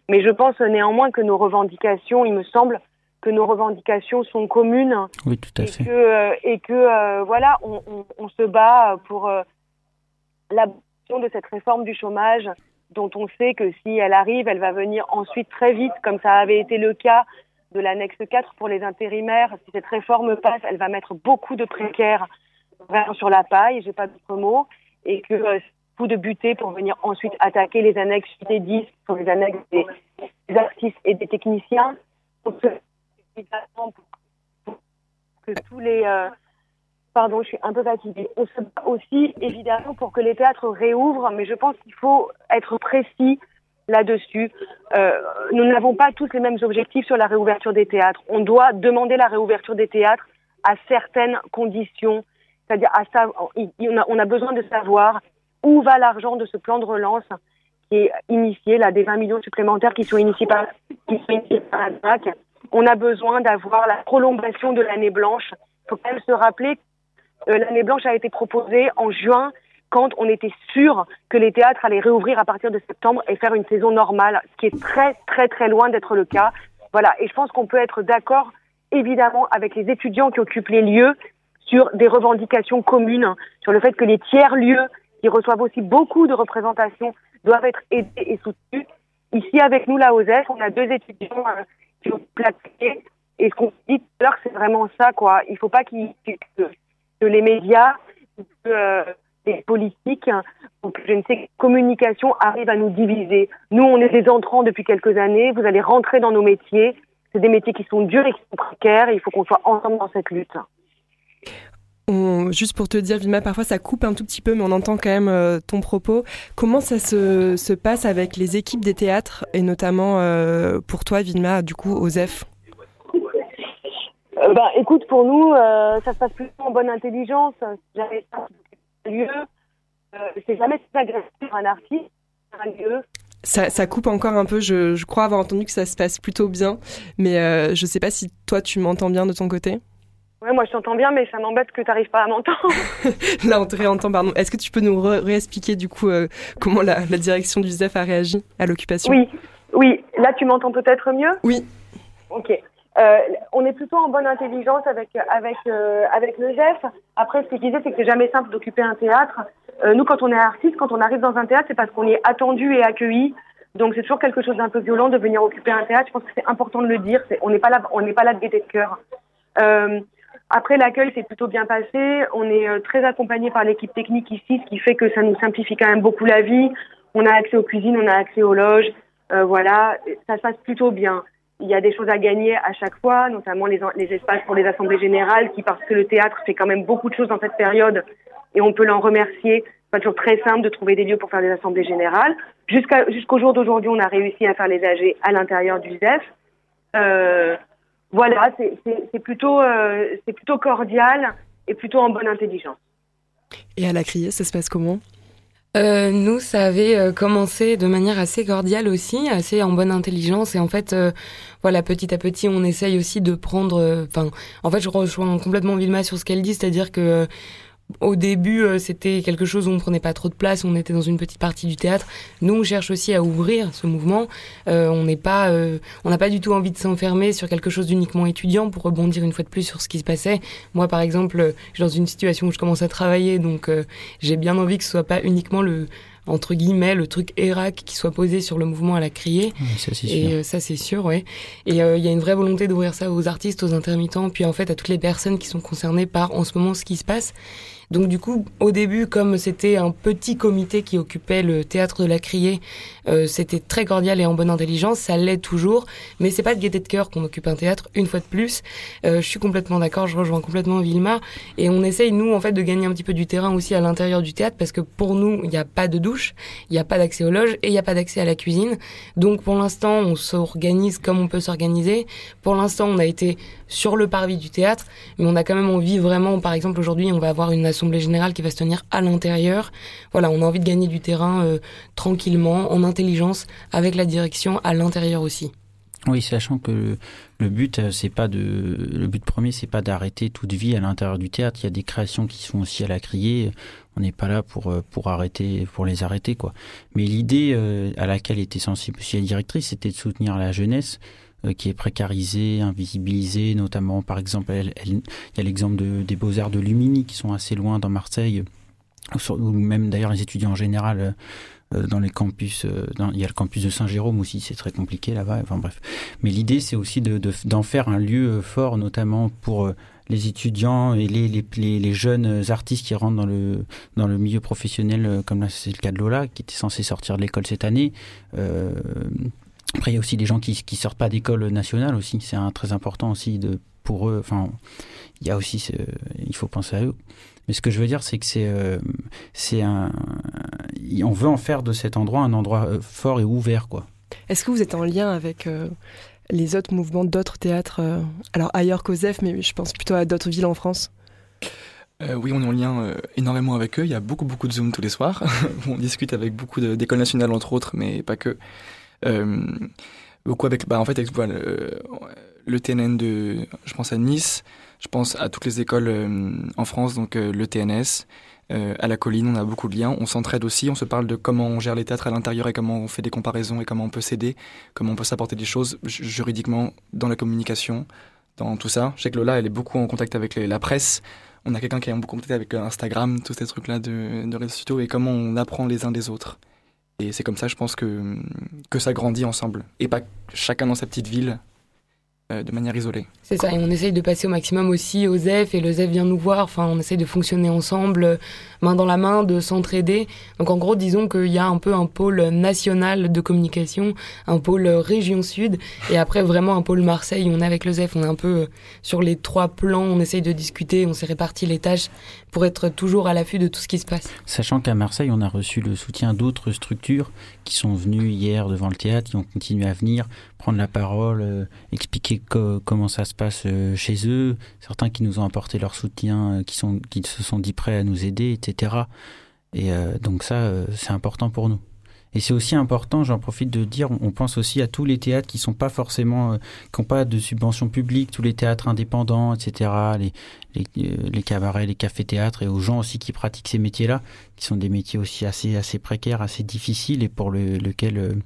[SPEAKER 7] Mais je pense néanmoins que nos revendications, il me semble que nos revendications sont communes
[SPEAKER 12] Oui, tout à
[SPEAKER 7] et
[SPEAKER 12] fait.
[SPEAKER 7] que et que voilà, on, on, on se bat pour l'abolition de cette réforme du chômage dont on sait que si elle arrive, elle va venir ensuite très vite, comme ça avait été le cas de l'annexe 4 pour les intérimaires. Si cette réforme passe, elle va mettre beaucoup de précaires sur la paille, j'ai pas d'autre mot, et que euh, coup de butée pour venir ensuite attaquer les annexes des 10 sur les annexes des, artistes et des techniciens. Pour que tous les euh, pardon, je suis un peu fatiguée. On se bat aussi évidemment pour que les théâtres réouvrent, mais je pense qu'il faut être précis là-dessus. Euh, nous n'avons pas tous les mêmes objectifs sur la réouverture des théâtres. On doit demander la réouverture des théâtres à certaines conditions, c'est-à-dire on a, besoin de savoir où va l'argent de ce plan de relance qui est initié, là, des 20 millions supplémentaires qui sont initiés par, qui sont initiés par la DAC. On a besoin d'avoir la prolongation de l'année blanche. Il faut quand même se rappeler l'année blanche a été proposée en juin quand on était sûr que les théâtres allaient réouvrir à partir de septembre et faire une saison normale, ce qui est très très très loin d'être le cas. Voilà, et je pense qu'on peut être d'accord évidemment avec les étudiants qui occupent les lieux sur des revendications communes, sur le fait que les tiers-lieux, qui reçoivent aussi beaucoup de représentations, doivent être aidés et soutenus. Ici, avec nous, la OSEF, on a deux étudiants euh, qui ont plaqué. Et ce qu'on dit tout à l'heure, c'est vraiment ça, quoi. Il ne faut pas qu que, les médias, que, euh, les politiques, je ne sais, communication arrive à nous diviser. Nous, on est des entrants depuis quelques années. Vous allez rentrer dans nos métiers. C'est des métiers qui sont durs et qui sont précaires. Il faut qu'on soit ensemble dans cette lutte.
[SPEAKER 1] juste pour te dire, Vilma, parfois ça coupe un tout petit peu, mais on entend quand même euh, ton propos. Comment ça se, se, passe avec les équipes des théâtres, et notamment euh, pour toi, Vilma, du coup, OSEF?
[SPEAKER 7] Euh, bah, écoute, pour nous, ça se passe plutôt en bonne intelligence. J'avais lieu. Euh, c'est jamais pour un artiste, un lieu.
[SPEAKER 1] Ça, ça, coupe encore un peu. Je, je, crois avoir entendu que ça se passe plutôt bien, mais euh, je sais pas si toi tu m'entends bien de ton côté.
[SPEAKER 7] Ouais, moi je t'entends bien, mais ça m'embête que tu n'arrives pas à m'entendre.
[SPEAKER 1] Là, on te réentend, pardon. Est-ce que tu peux nous réexpliquer du coup euh, comment la, la, direction du ZEF a réagi à l'occupation?
[SPEAKER 7] Oui, oui. Là, tu m'entends peut-être mieux?
[SPEAKER 1] Oui.
[SPEAKER 7] Ok. Euh, on est plutôt en bonne intelligence avec avec euh, avec le GEF. Après, ce que je disais, c'est que c'est jamais simple d'occuper un théâtre. Euh, nous, quand on est artiste, quand on arrive dans un théâtre, c'est parce qu'on est attendu et accueilli. Donc, c'est toujours quelque chose d'un peu violent de venir occuper un théâtre. Je pense que c'est important de le dire. on n'est pas là, on n'est pas là de gaieté de cœur. Euh, après, l'accueil s'est plutôt bien passé. On est euh, très accompagné par l'équipe technique ici, ce qui fait que ça nous simplifie quand même beaucoup la vie. On a accès aux cuisines, on a accès aux loges. voilà, ça se passe plutôt bien il y a des choses à gagner à chaque fois, notamment les, espaces pour les assemblées générales, qui parce que le théâtre fait quand même beaucoup de choses dans cette période, et on peut l'en remercier. C'est pas toujours très simple de trouver des lieux pour faire des assemblées générales. Jusqu'au jour d'aujourd'hui, on a réussi à faire les AG à l'intérieur du ZEF. Euh, voilà, c'est plutôt euh, c'est plutôt cordial et plutôt en bonne intelligence.
[SPEAKER 1] Et à la criée, ça se passe comment?
[SPEAKER 11] Euh, nous, ça avait euh, commencé de manière assez cordiale aussi, assez en bonne intelligence. Et en fait, euh, voilà, petit à petit, on essaye aussi de prendre. Enfin, en fait, je rejoins complètement Vilma sur ce qu'elle dit, c'est-à-dire que au début, euh, c'était quelque chose où on prenait pas trop de place, on était dans une petite partie du théâtre. Nous, on cherche aussi à ouvrir ce mouvement. Euh, on n'est pas, euh, on n'a pas du tout envie de s'enfermer sur quelque chose d'uniquement étudiant pour rebondir une fois de plus sur ce qui se passait. Moi, par exemple, je suis dans une situation où je commence à travailler, donc j'ai bien envie que ce soit pas uniquement le entre guillemets le truc Irak qui soit posé sur le mouvement à la criée.
[SPEAKER 12] ça,
[SPEAKER 11] et ça c'est sûr, ouais. Et il y a une vraie volonté d'ouvrir ça aux artistes, aux intermittents, puis en fait à toutes les personnes qui sont concernées par en ce moment ce qui se passe. Donc du coup, au début, comme c'était un petit comité qui occupait le théâtre de la Criée, euh, c'était très cordial et en bonne intelligence, ça l'est toujours, mais c'est pas de gaieté de cœur qu'on occupe un théâtre, une fois de plus. Euh, je suis complètement d'accord, je rejoins complètement Vilma, et on essaye, nous, en fait, de gagner un petit peu du terrain aussi à l'intérieur du théâtre, parce que pour nous, il n'y a pas de douche, il n'y a pas d'accès aux loges, et il n'y a pas d'accès à la cuisine. Donc pour l'instant, on s'organise comme on peut s'organiser. Pour l'instant, on a été sur le parvis du théâtre, mais on a quand même envie vraiment, par exemple, aujourd'hui, on va avoir une assemblée générale qui va se tenir à l'intérieur. Voilà, on a envie de gagner du terrain euh, tranquillement, en intelligence, avec la direction à l'intérieur aussi.
[SPEAKER 12] Oui, sachant que le but, euh, c'est pas de, le but premier, c'est pas d'arrêter toute vie à l'intérieur du théâtre. Il y a des créations qui sont aussi à la criée. On n'est pas là pour euh, pour arrêter, pour les arrêter quoi. Mais l'idée à laquelle était sensible aussi la directrice, c'était de soutenir la jeunesse qui est précarisé, invisibilisé, notamment par exemple, il y a l'exemple de, des beaux-arts de Lumini qui sont assez loin dans Marseille ou même d'ailleurs les étudiants en général dans les campus, il y a le campus de Saint-Jérôme aussi, c'est très compliqué là-bas. Enfin bref, mais l'idée c'est aussi d'en de, d'en faire un lieu fort, notamment pour les étudiants et les, les, jeunes artistes qui rentrent dans le, dans le milieu professionnel, comme là c'est le cas de Lola, qui était censé sortir de l'école cette année. Euh, après, il y a aussi des gens qui ne sortent pas d'école nationale aussi. C'est très important aussi de, pour eux. Enfin, il y a aussi, il faut penser à eux. Mais ce que je veux dire, c'est que c'est, euh, c'est un, on veut en faire de cet endroit un endroit euh, fort et ouvert, quoi.
[SPEAKER 1] Est-ce que vous êtes en lien avec les autres mouvements d'autres théâtres, euh, alors ailleurs qu'Ozef, mais je pense plutôt à d'autres villes en France?
[SPEAKER 13] Euh, oui, on est en lien euh, énormément avec eux. Il y a beaucoup, beaucoup de Zoom tous les soirs. [LAUGHS] on discute avec beaucoup d'écoles nationales, entre autres, mais pas que. Beaucoup avec, bah, en fait, avec le, TNN de, je pense à Nice, je pense à toutes les écoles en France, donc le TNS, euh, à la colline, on a beaucoup de liens, on s'entraide aussi, on se parle de comment on gère les théâtres à l'intérieur et comment on fait des comparaisons et comment on peut s'aider, comment on peut s'apporter des choses juridiquement dans la communication, dans tout ça. Je sais que Lola, elle est beaucoup en contact avec la presse. On a quelqu'un qui est en contact avec Instagram, tous ces trucs-là de, de réseaux sociaux et comment on apprend les uns des autres. Et c'est comme ça, je pense, que, que ça grandit ensemble. Et pas chacun dans sa petite ville, euh, de manière isolée.
[SPEAKER 11] C'est ça, et on essaye de passer au maximum aussi au ZEF, et le ZEF vient nous voir, enfin on essaye de fonctionner ensemble, main dans la main, de s'entraider. Donc en gros, disons qu'il y a un peu un pôle national de communication, un pôle région sud, et après vraiment un pôle Marseille, on est avec le ZEF, on est un peu sur les trois plans, on essaye de discuter, on s'est réparti les tâches pour être toujours à l'affût de tout ce qui se passe.
[SPEAKER 12] Sachant qu'à Marseille, on a reçu le soutien d'autres structures qui sont venues hier devant le théâtre, qui ont continué à venir prendre la parole, euh, expliquer comment ça se passe euh, chez eux, certains qui nous ont apporté leur soutien, euh, qui, sont, qui se sont dit prêts à nous aider, etc. Et donc ça, c'est important pour nous. Et c'est aussi important, j'en profite de dire, on pense aussi à tous les théâtres qui sont pas forcément, qui n'ont pas de subvention publique, tous les théâtres indépendants, etc., les, les, cabarets, les cafés-théâtres, et aux gens aussi qui pratiquent ces métiers-là, qui sont des métiers aussi assez, assez précaires, assez difficiles, et pour le, lequel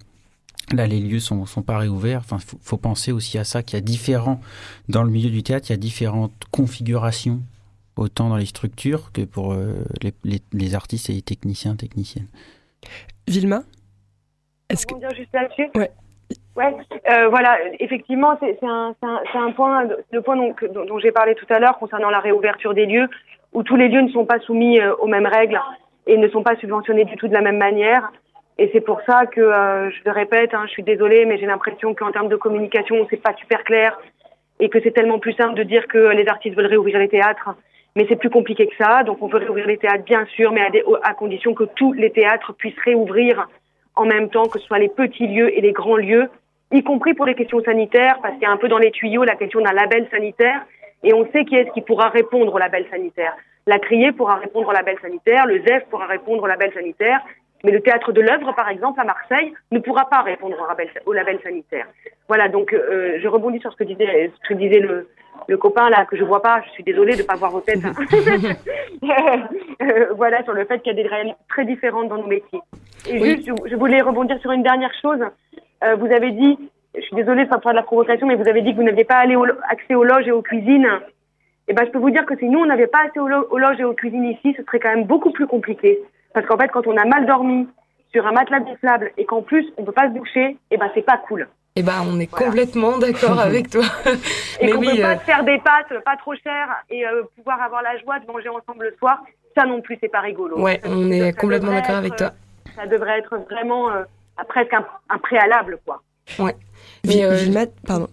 [SPEAKER 12] Là, les lieux sont, sont pas réouverts. Enfin, faut, penser aussi à ça qu'il y a différents dans le milieu du théâtre, il y a différentes configurations autant dans les structures que pour euh, les, les, artistes et les techniciens, techniciennes.
[SPEAKER 1] Vilma,
[SPEAKER 7] est-ce que juste là-dessus Ouais. Ouais, euh, voilà, effectivement, c'est un, un, un, point, le point dont, dont, j'ai parlé tout à l'heure concernant la réouverture des lieux, où tous les lieux ne sont pas soumis euh, aux mêmes règles et ne sont pas subventionnés du tout de la même manière. Et c'est pour ça que, euh, je le répète, hein, je suis désolée, mais j'ai l'impression qu'en termes de communication, c'est pas super clair et que c'est tellement plus simple de dire que les artistes veulent réouvrir les théâtres. Mais c'est plus compliqué que ça. Donc on veut réouvrir les théâtres, bien sûr, mais à, des, à condition que tous les théâtres puissent réouvrir en même temps, que ce soit les petits lieux et les grands lieux, y compris pour les questions sanitaires, parce qu'il y a un peu dans les tuyaux la question d'un label sanitaire. Et on sait qui est-ce qui pourra répondre au label sanitaire. La Criée pourra répondre au label sanitaire, le ZEF pourra répondre au label sanitaire, mais le théâtre de l'œuvre, par exemple, à Marseille, ne pourra pas répondre au label, sanitaire. Voilà, donc euh, je rebondis sur ce que disait, ce que disait le, le copain là que je vois pas. Je suis désolée de pas voir vos têtes. [LAUGHS] [LAUGHS] euh, voilà, sur le fait qu'il y a des réalités très différentes dans nos métiers. Et juste, je voulais rebondir sur une dernière chose. Euh, vous avez dit, je suis désolée de faire de la provocation, mais vous avez dit que vous n'aviez pas allé au, accès aux loges et aux cuisines. Et eh ben, je peux vous dire que si nous on n'avait pas accès aux, aux loges et aux cuisines ici, ce serait quand même beaucoup plus compliqué. Parce qu'en fait, quand on a mal dormi sur un matelas gonflable et qu'en plus on peut pas se doucher, eh ben c'est pas cool.
[SPEAKER 11] Eh ben on est complètement d'accord avec toi. [LAUGHS]
[SPEAKER 7] et [LAUGHS] qu'on oui, peut pas euh... faire des pâtes pas trop chères et euh, pouvoir avoir la joie de manger ensemble le soir, ça non plus c'est pas rigolo.
[SPEAKER 11] Ouais, on est complètement d'accord avec toi.
[SPEAKER 7] Ça devrait être vraiment euh, presque un, un préalable quoi.
[SPEAKER 11] Ouais.
[SPEAKER 1] Mais euh, pardon.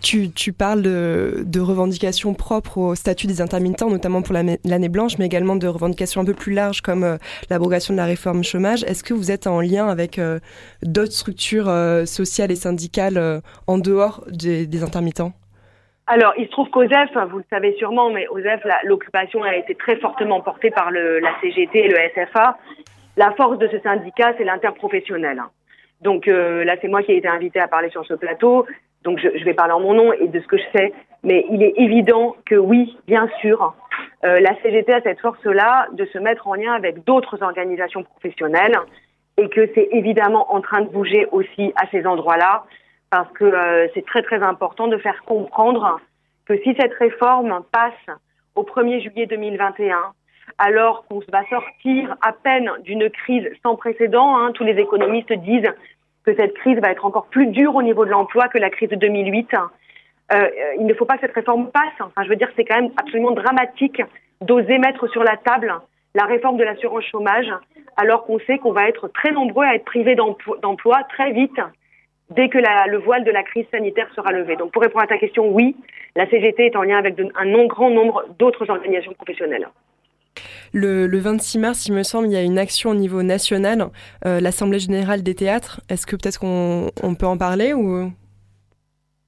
[SPEAKER 1] Tu, tu, parles de, de, revendications propres au statut des intermittents, notamment pour l'année blanche, mais également de revendications un peu plus larges comme euh, l'abrogation de la réforme chômage. Est-ce que vous êtes en lien avec euh, d'autres structures euh, sociales et syndicales euh, en dehors des, des intermittents?
[SPEAKER 7] Alors, il se trouve qu'OSEF, vous le savez sûrement, mais OSEF, l'occupation a été très fortement portée par le, la CGT et le SFA. La force de ce syndicat, c'est l'interprofessionnel. Donc euh, là, c'est moi qui ai été invité à parler sur ce plateau. Donc je, je, vais parler en mon nom et de ce que je sais. Mais il est évident que oui, bien sûr, euh, la CGT a cette force-là de se mettre en lien avec d'autres organisations professionnelles et que c'est évidemment en train de bouger aussi à ces endroits-là parce que euh, c'est très très important de faire comprendre que si cette réforme passe au 1er juillet 2021, alors qu'on va sortir à peine d'une crise sans précédent. Hein. Tous les économistes disent que cette crise va être encore plus dure au niveau de l'emploi que la crise de 2008. Euh, il ne faut pas que cette réforme passe. Enfin, je veux dire, c'est quand même absolument dramatique d'oser mettre sur la table la réforme de l'assurance chômage, alors qu'on sait qu'on va être très nombreux à être privés d'emploi très vite dès que le voile de la crise sanitaire sera levé. Donc, pour répondre à ta question, oui, la CGT est en lien avec un grand nombre d'autres organisations professionnelles.
[SPEAKER 1] Le, le, 26 mars, il me semble, il y a une action au niveau national, euh, l'Assemblée générale des théâtres. Est-ce que peut-être qu'on on peut en parler ou?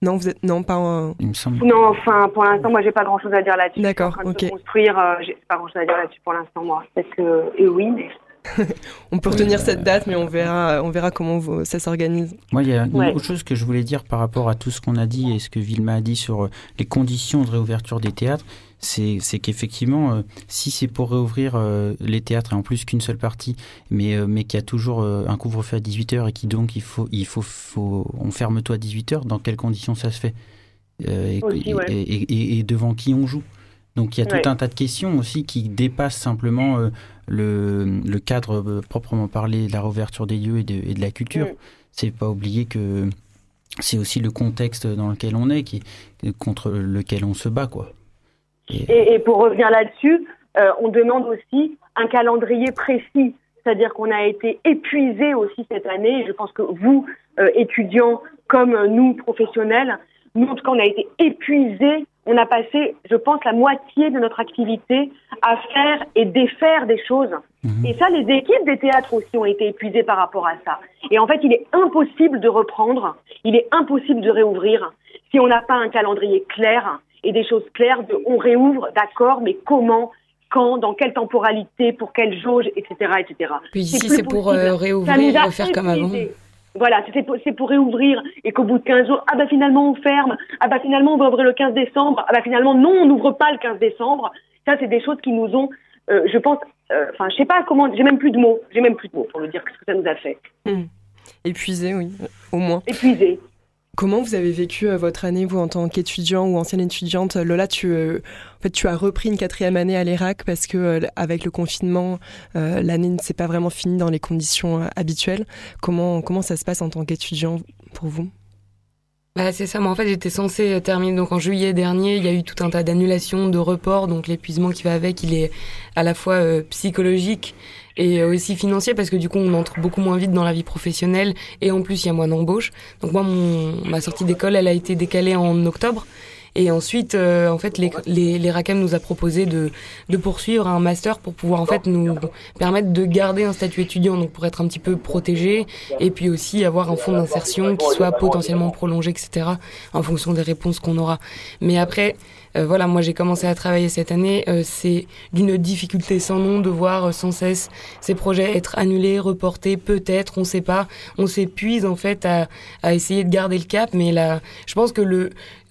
[SPEAKER 1] Non, vous êtes non pas. En...
[SPEAKER 12] Il me semble.
[SPEAKER 7] Non, enfin, pour l'instant, moi, j'ai pas grand-chose à dire là-dessus.
[SPEAKER 1] D'accord, ok.
[SPEAKER 7] construire, euh, j'ai pas grand-chose à dire là-dessus pour l'instant, moi. Parce que, et oui, mais [LAUGHS]
[SPEAKER 1] on peut retenir cette date, mais on verra, on verra comment ça s'organise.
[SPEAKER 12] Moi, il y a une autre chose que je voulais dire par rapport à tout ce qu'on a dit et ce que Vilma a dit sur euh, les conditions de réouverture des théâtres. C'est qu'effectivement, euh, si c'est pour réouvrir euh, les théâtres, et en plus qu'une seule partie, mais, mais qu'il y a toujours un couvre-feu à 18h et qui donc il faut, il faut, faut on ferme toi à 18h, dans quelles conditions ça se fait? Et, et, devant qui on joue? Donc il y a tout un tas de questions aussi qui dépassent simplement le, cadre euh, proprement parlé de la réouverture des lieux et de, la culture. Mm. C'est pas oublier que c'est aussi le contexte dans lequel on est, qui, contre lequel on se bat, quoi.
[SPEAKER 7] Et, pour revenir là-dessus, euh, on demande aussi un calendrier précis. C'est-à-dire qu'on a été épuisé aussi cette année. je pense que vous, euh, étudiants, comme nous, professionnels, nous, en tout cas, on a été épuisés on a passé, je pense, la moitié de notre activité à faire et défaire des choses. Mhm. Et ça, les équipes des théâtres aussi ont été épuisées par rapport à ça. Et en fait, il est impossible de reprendre, il est impossible de réouvrir si on n'a pas un calendrier clair et des choses claires de on réouvre, d'accord, mais comment quand, dans quelle temporalité, pour quelle jauge, etc. etc.
[SPEAKER 11] Puis ici, c'est pour euh, réouvrir, refaire comme avant.
[SPEAKER 7] Voilà, c'est pour, pour réouvrir et qu'au bout de 15 jours, ah bah finalement on ferme, ah bah finalement on va ouvrir le 15 décembre, ah bah finalement non, on n'ouvre pas le 15 décembre. Ça, c'est des choses qui nous ont, euh, je pense, euh, enfin, je sais pas comment, j'ai même plus de mots, j'ai même plus de mots pour le dire ce que ça nous a fait.
[SPEAKER 1] Mmh. Épuisé, oui, au moins.
[SPEAKER 7] Épuisé.
[SPEAKER 1] Comment vous avez vécu euh, votre année, vous, en tant qu'étudiant ou ancienne étudiante? Lola, tu, euh, en fait, tu as repris une quatrième année à l'ERAC parce que, euh, avec le confinement, l'année ne s'est pas vraiment finie dans les conditions habituelles. Comment, comment ça se passe en tant qu'étudiant pour vous?
[SPEAKER 11] Bah, c'est ça, moi en fait j'étais censée terminer donc en juillet dernier, il y a eu tout un tas d'annulations, de reports, donc l'épuisement qui va avec, il est à la fois psychologique et aussi financier parce que du coup on entre beaucoup moins vite dans la vie professionnelle. Et en plus il y a moins d'embauche. Donc moi mon, ma sortie d'école elle a été décalée en octobre et ensuite, euh, en fait, les, les, les RACAM nous a proposé de, de poursuivre un master pour pouvoir en fait nous permettre de garder un statut étudiant, donc pour être un petit peu protégé, et puis aussi avoir un fonds d'insertion qui soit potentiellement prolongé, etc. En fonction des réponses qu'on aura. Mais après, euh, voilà, moi j'ai commencé à travailler cette année. Euh, c'est d'une difficulté sans nom de voir sans cesse ces projets être annulés, reportés, peut-être, on ne sait pas. On s'épuise en fait à, à essayer de garder le cap, mais là, je pense que le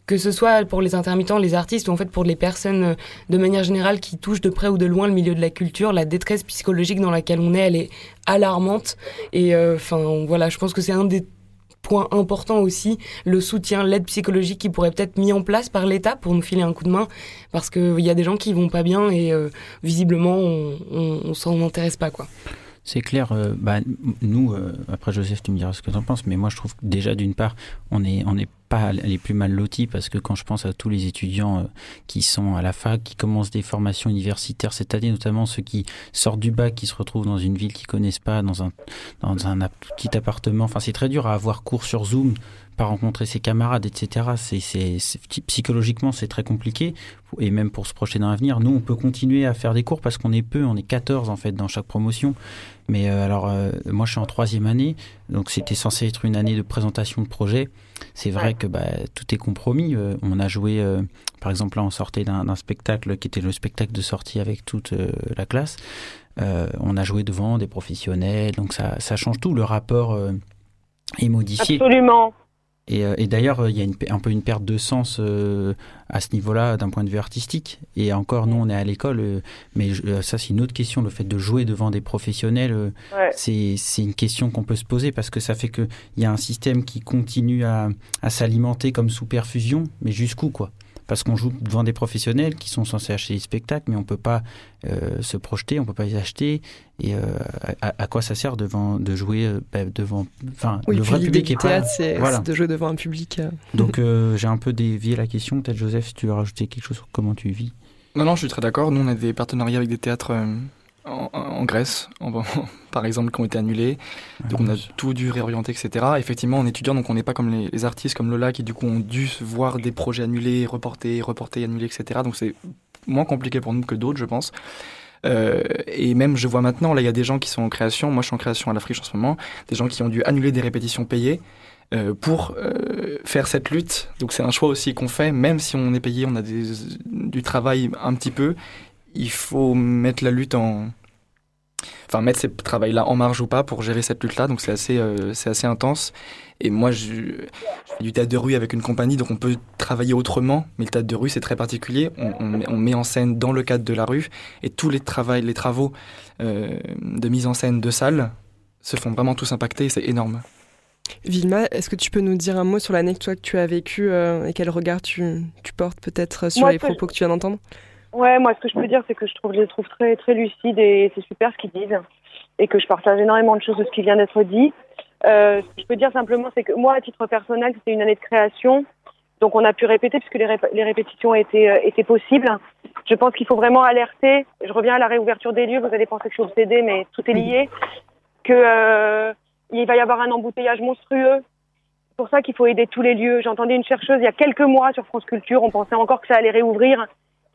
[SPEAKER 11] que ce soit pour les intermittents, les artistes ou en fait pour les personnes euh, de manière générale qui touchent de près ou de loin le milieu de la culture, la détresse psychologique dans laquelle on est, elle est alarmante. Et euh, enfin voilà, je pense que c'est un des points importants aussi, le soutien, l'aide psychologique qui pourrait peut-être mis en place par l'État pour nous filer un coup de main, parce qu'il y a des gens qui vont pas bien et euh, visiblement on, on, on s'en intéresse pas quoi.
[SPEAKER 12] C'est clair. bah, nous, après Joseph, tu me diras ce que tu en penses, mais moi je trouve que déjà d'une part, on est, on pas les plus mal lotis parce que quand je pense à tous les étudiants euh, qui sont à la fac, qui commencent des formations universitaires cette année, notamment ceux qui sortent du bac, qui se retrouvent dans une ville qu'ils connaissent pas, dans un, dans un petit appartement. Enfin, c'est très dur à avoir cours sur Zoom, pas rencontrer ses camarades, etc. C'est, psychologiquement, c'est très compliqué. Et même pour se projeter dans l'avenir, nous, on peut continuer à faire des cours parce qu'on est peu, on est 14 en fait dans chaque promotion. Mais euh, alors, euh, moi, je suis en troisième année, donc c'était censé être une année de présentation de projet. C'est vrai que bah, tout est compromis. Euh, on a joué, par exemple, là, on sortait d'un spectacle qui était le spectacle de sortie avec toute la classe. on a joué devant des professionnels, donc ça, ça change tout. Le rapport est modifié.
[SPEAKER 7] Absolument.
[SPEAKER 12] Euh, et, d'ailleurs, il y a une, un peu une perte de sens euh, à ce niveau-là d'un point de vue artistique. Et encore, nous, on est à l'école, euh, mais ça, c'est une autre question. Le fait de jouer devant des professionnels, c'est une question qu'on peut se poser parce que ça fait qu'il y a un système qui continue à, à s'alimenter comme sous perfusion, mais jusqu'où, quoi? Parce qu'on joue devant des professionnels qui sont censés acheter des spectacles, mais on peut pas euh, se projeter, on peut pas les acheter. Et euh, à, quoi ça sert devant, de jouer euh, bah, devant. Enfin,
[SPEAKER 1] le vrai public est pas. c'est voilà. de jouer devant un public.
[SPEAKER 12] Donc [LAUGHS] j'ai un peu dévié la question. Peut-être Joseph, si tu veux rajouter quelque chose sur comment tu vis.
[SPEAKER 13] Non, non, je suis très d'accord. Nous, on a des partenariats avec des théâtres en, Grèce, [LAUGHS] par exemple, qui ont été annulés. donc on a tout dû réorienter, etc. Effectivement, en étudiant, donc on n'est pas comme les, artistes comme Lola qui du coup ont dû voir des projets annulés, reportés, reportés, annulés, etc. Donc c'est moins compliqué pour nous que d'autres, je pense. Euh, et même, je vois maintenant, là, il y a des gens qui sont en création. Moi, je suis en création à la friche en ce moment. Des gens qui ont dû annuler des répétitions payées euh, pour euh, faire cette lutte. Donc, c'est un choix aussi qu'on fait, même si on est payé, on a du travail un petit peu. Il faut mettre la lutte en, enfin mettre ces travails-là en marge ou pas pour gérer cette lutte-là. Donc c'est assez, euh, c'est assez intense. Et moi, je, fais du théâtre de rue avec une compagnie, donc on peut travailler autrement. Mais le théâtre de rue, c'est très particulier. On, on, met en scène dans le cadre de la rue, et tous les, travaux, les travaux euh, de mise en scène de salle se font vraiment tous impacter. C'est énorme.
[SPEAKER 1] Vilma, est-ce que tu peux nous dire un mot sur l'année que tu as vécue euh, et quel regard tu, tu portes peut-être sur les propos que tu viens d'entendre?
[SPEAKER 7] Ouais, moi, ce que je peux dire, c'est que je trouve, je les trouve très, très lucides et c'est super ce qu'ils disent. Et que je partage énormément de choses de ce qui vient d'être dit. Euh, ce que je peux dire simplement, c'est que moi, à titre personnel, c'était une année de création. Donc, on a pu répéter puisque les, répétitions étaient, euh, étaient possibles. Je pense qu'il faut vraiment alerter. Je reviens à la réouverture des lieux. Vous allez penser que je suis obsédée, mais tout est lié. Que euh, il va y avoir un embouteillage monstrueux. C'est pour ça qu'il faut aider tous les lieux. J'entendais une chercheuse il y a quelques mois sur France Culture. On pensait encore que ça allait réouvrir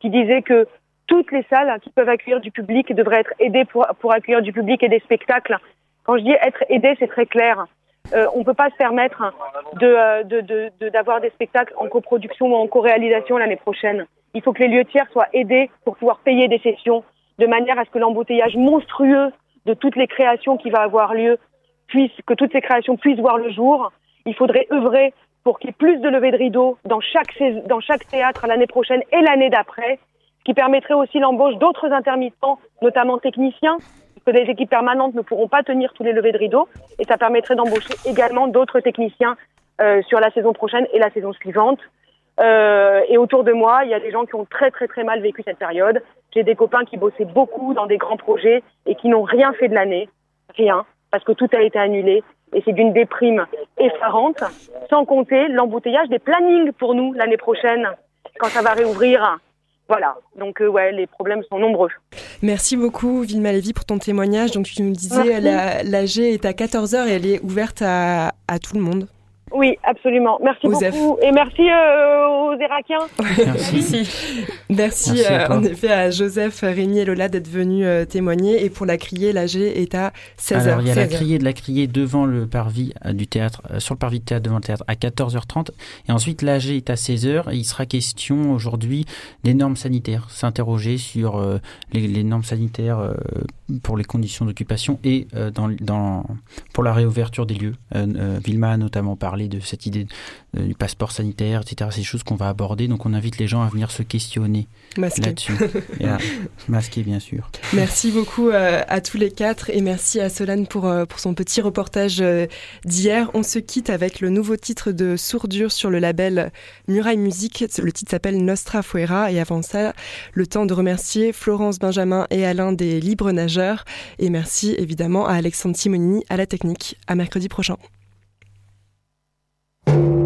[SPEAKER 7] qui disait que toutes les salles qui peuvent accueillir du public devraient être aidées pour, pour accueillir du public et des spectacles. Quand je dis être aidé, c'est très clair. Euh, on ne peut pas se permettre d'avoir de, de, de, des spectacles en coproduction ou en co-réalisation l'année prochaine. Il faut que les lieux tiers soient aidés pour pouvoir payer des sessions, de manière à ce que l'embouteillage monstrueux de toutes les créations qui va avoir lieu puisse, que toutes ces créations puissent voir le jour. Il faudrait œuvrer pour qu'il y ait plus de levées de rideaux dans chaque, dans chaque théâtre l'année prochaine et l'année d'après, ce qui permettrait aussi l'embauche d'autres intermittents, notamment techniciens, parce que les équipes permanentes ne pourront pas tenir tous les levées de rideaux, et ça permettrait d'embaucher également d'autres techniciens euh, sur la saison prochaine et la saison suivante. Euh, et autour de moi, il y a des gens qui ont très très très mal vécu cette période. J'ai des copains qui bossaient beaucoup dans des grands projets et qui n'ont rien fait de l'année, rien, parce que tout a été annulé et c'est d'une déprime effarante, sans compter l'embouteillage des plannings pour nous l'année prochaine, quand ça va réouvrir. Voilà, donc euh, ouais, les problèmes sont nombreux.
[SPEAKER 1] Merci beaucoup Vilma Lévy pour ton témoignage. Donc tu nous disais, l'AG est à 14h et elle est ouverte à, à tout le monde.
[SPEAKER 7] Oui, absolument. Merci beaucoup. Et merci euh, aux Irakiens.
[SPEAKER 1] Merci. merci, euh, en effet à Joseph, Rémi et Lola d'être venus euh, témoigner. Et pour la criée, l'AG est à 16h.
[SPEAKER 12] Alors, il y a la criée de la criée devant le parvis du théâtre, sur le parvis de théâtre devant le théâtre à 14h30. Et ensuite, l'AG est à 16h. Et il sera question aujourd'hui des normes sanitaires. S'interroger sur les, les, normes sanitaires pour les conditions d'occupation et dans, dans, pour la réouverture des lieux. Vilma a notamment parlé de cette idée euh, du passeport sanitaire, etc. C'est des choses qu'on va aborder. Donc on invite les gens à venir se questionner là-dessus. [LAUGHS] masqué, bien sûr.
[SPEAKER 1] Merci beaucoup euh, à tous les quatre et merci à Solane pour, euh, pour son petit reportage d'hier. On se quitte avec le nouveau titre de Sourdure sur le label Muraille Musique. Le titre s'appelle Nostra Fuera et avant ça, le temps de remercier Florence Benjamin et Alain des Libres Nageurs et merci évidemment à Alexandre Simonini à la technique. À mercredi prochain.
[SPEAKER 14] you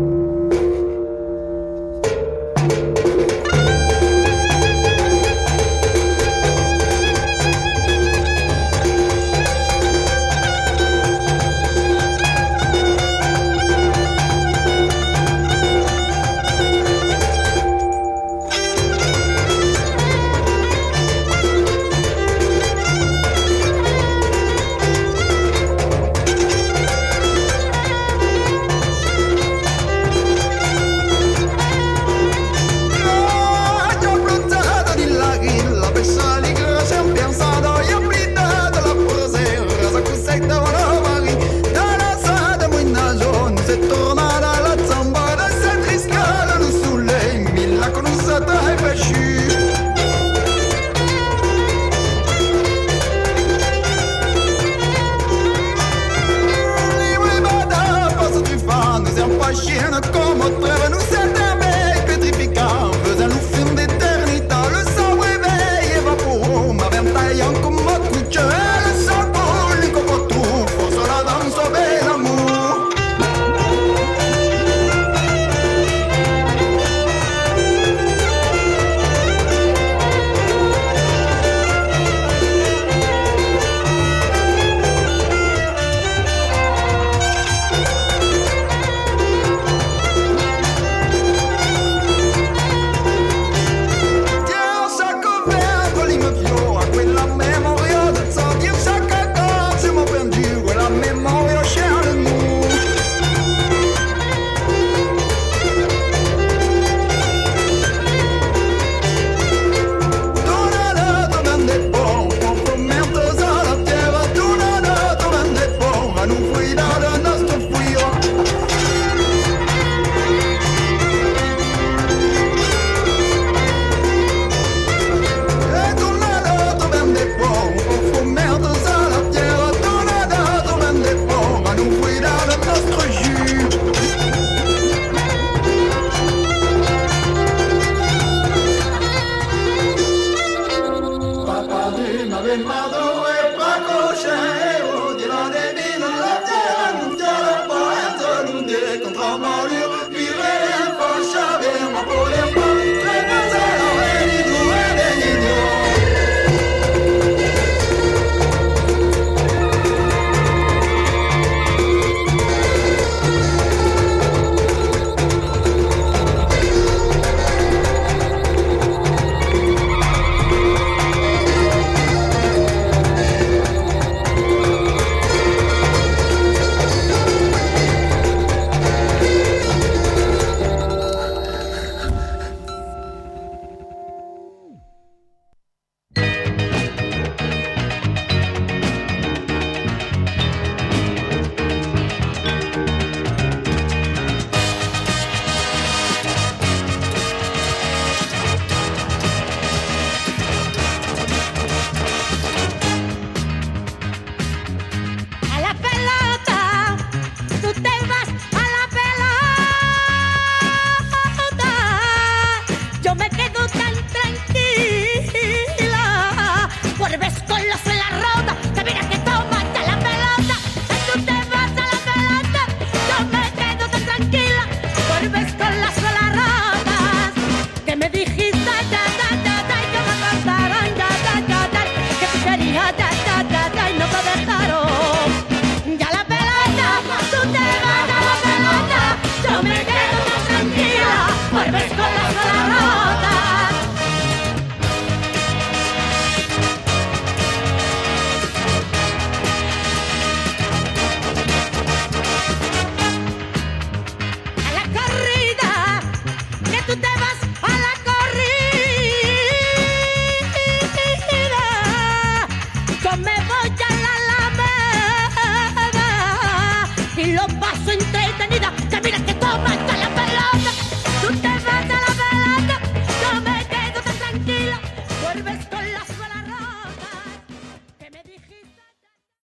[SPEAKER 14] faxina como trava no céu.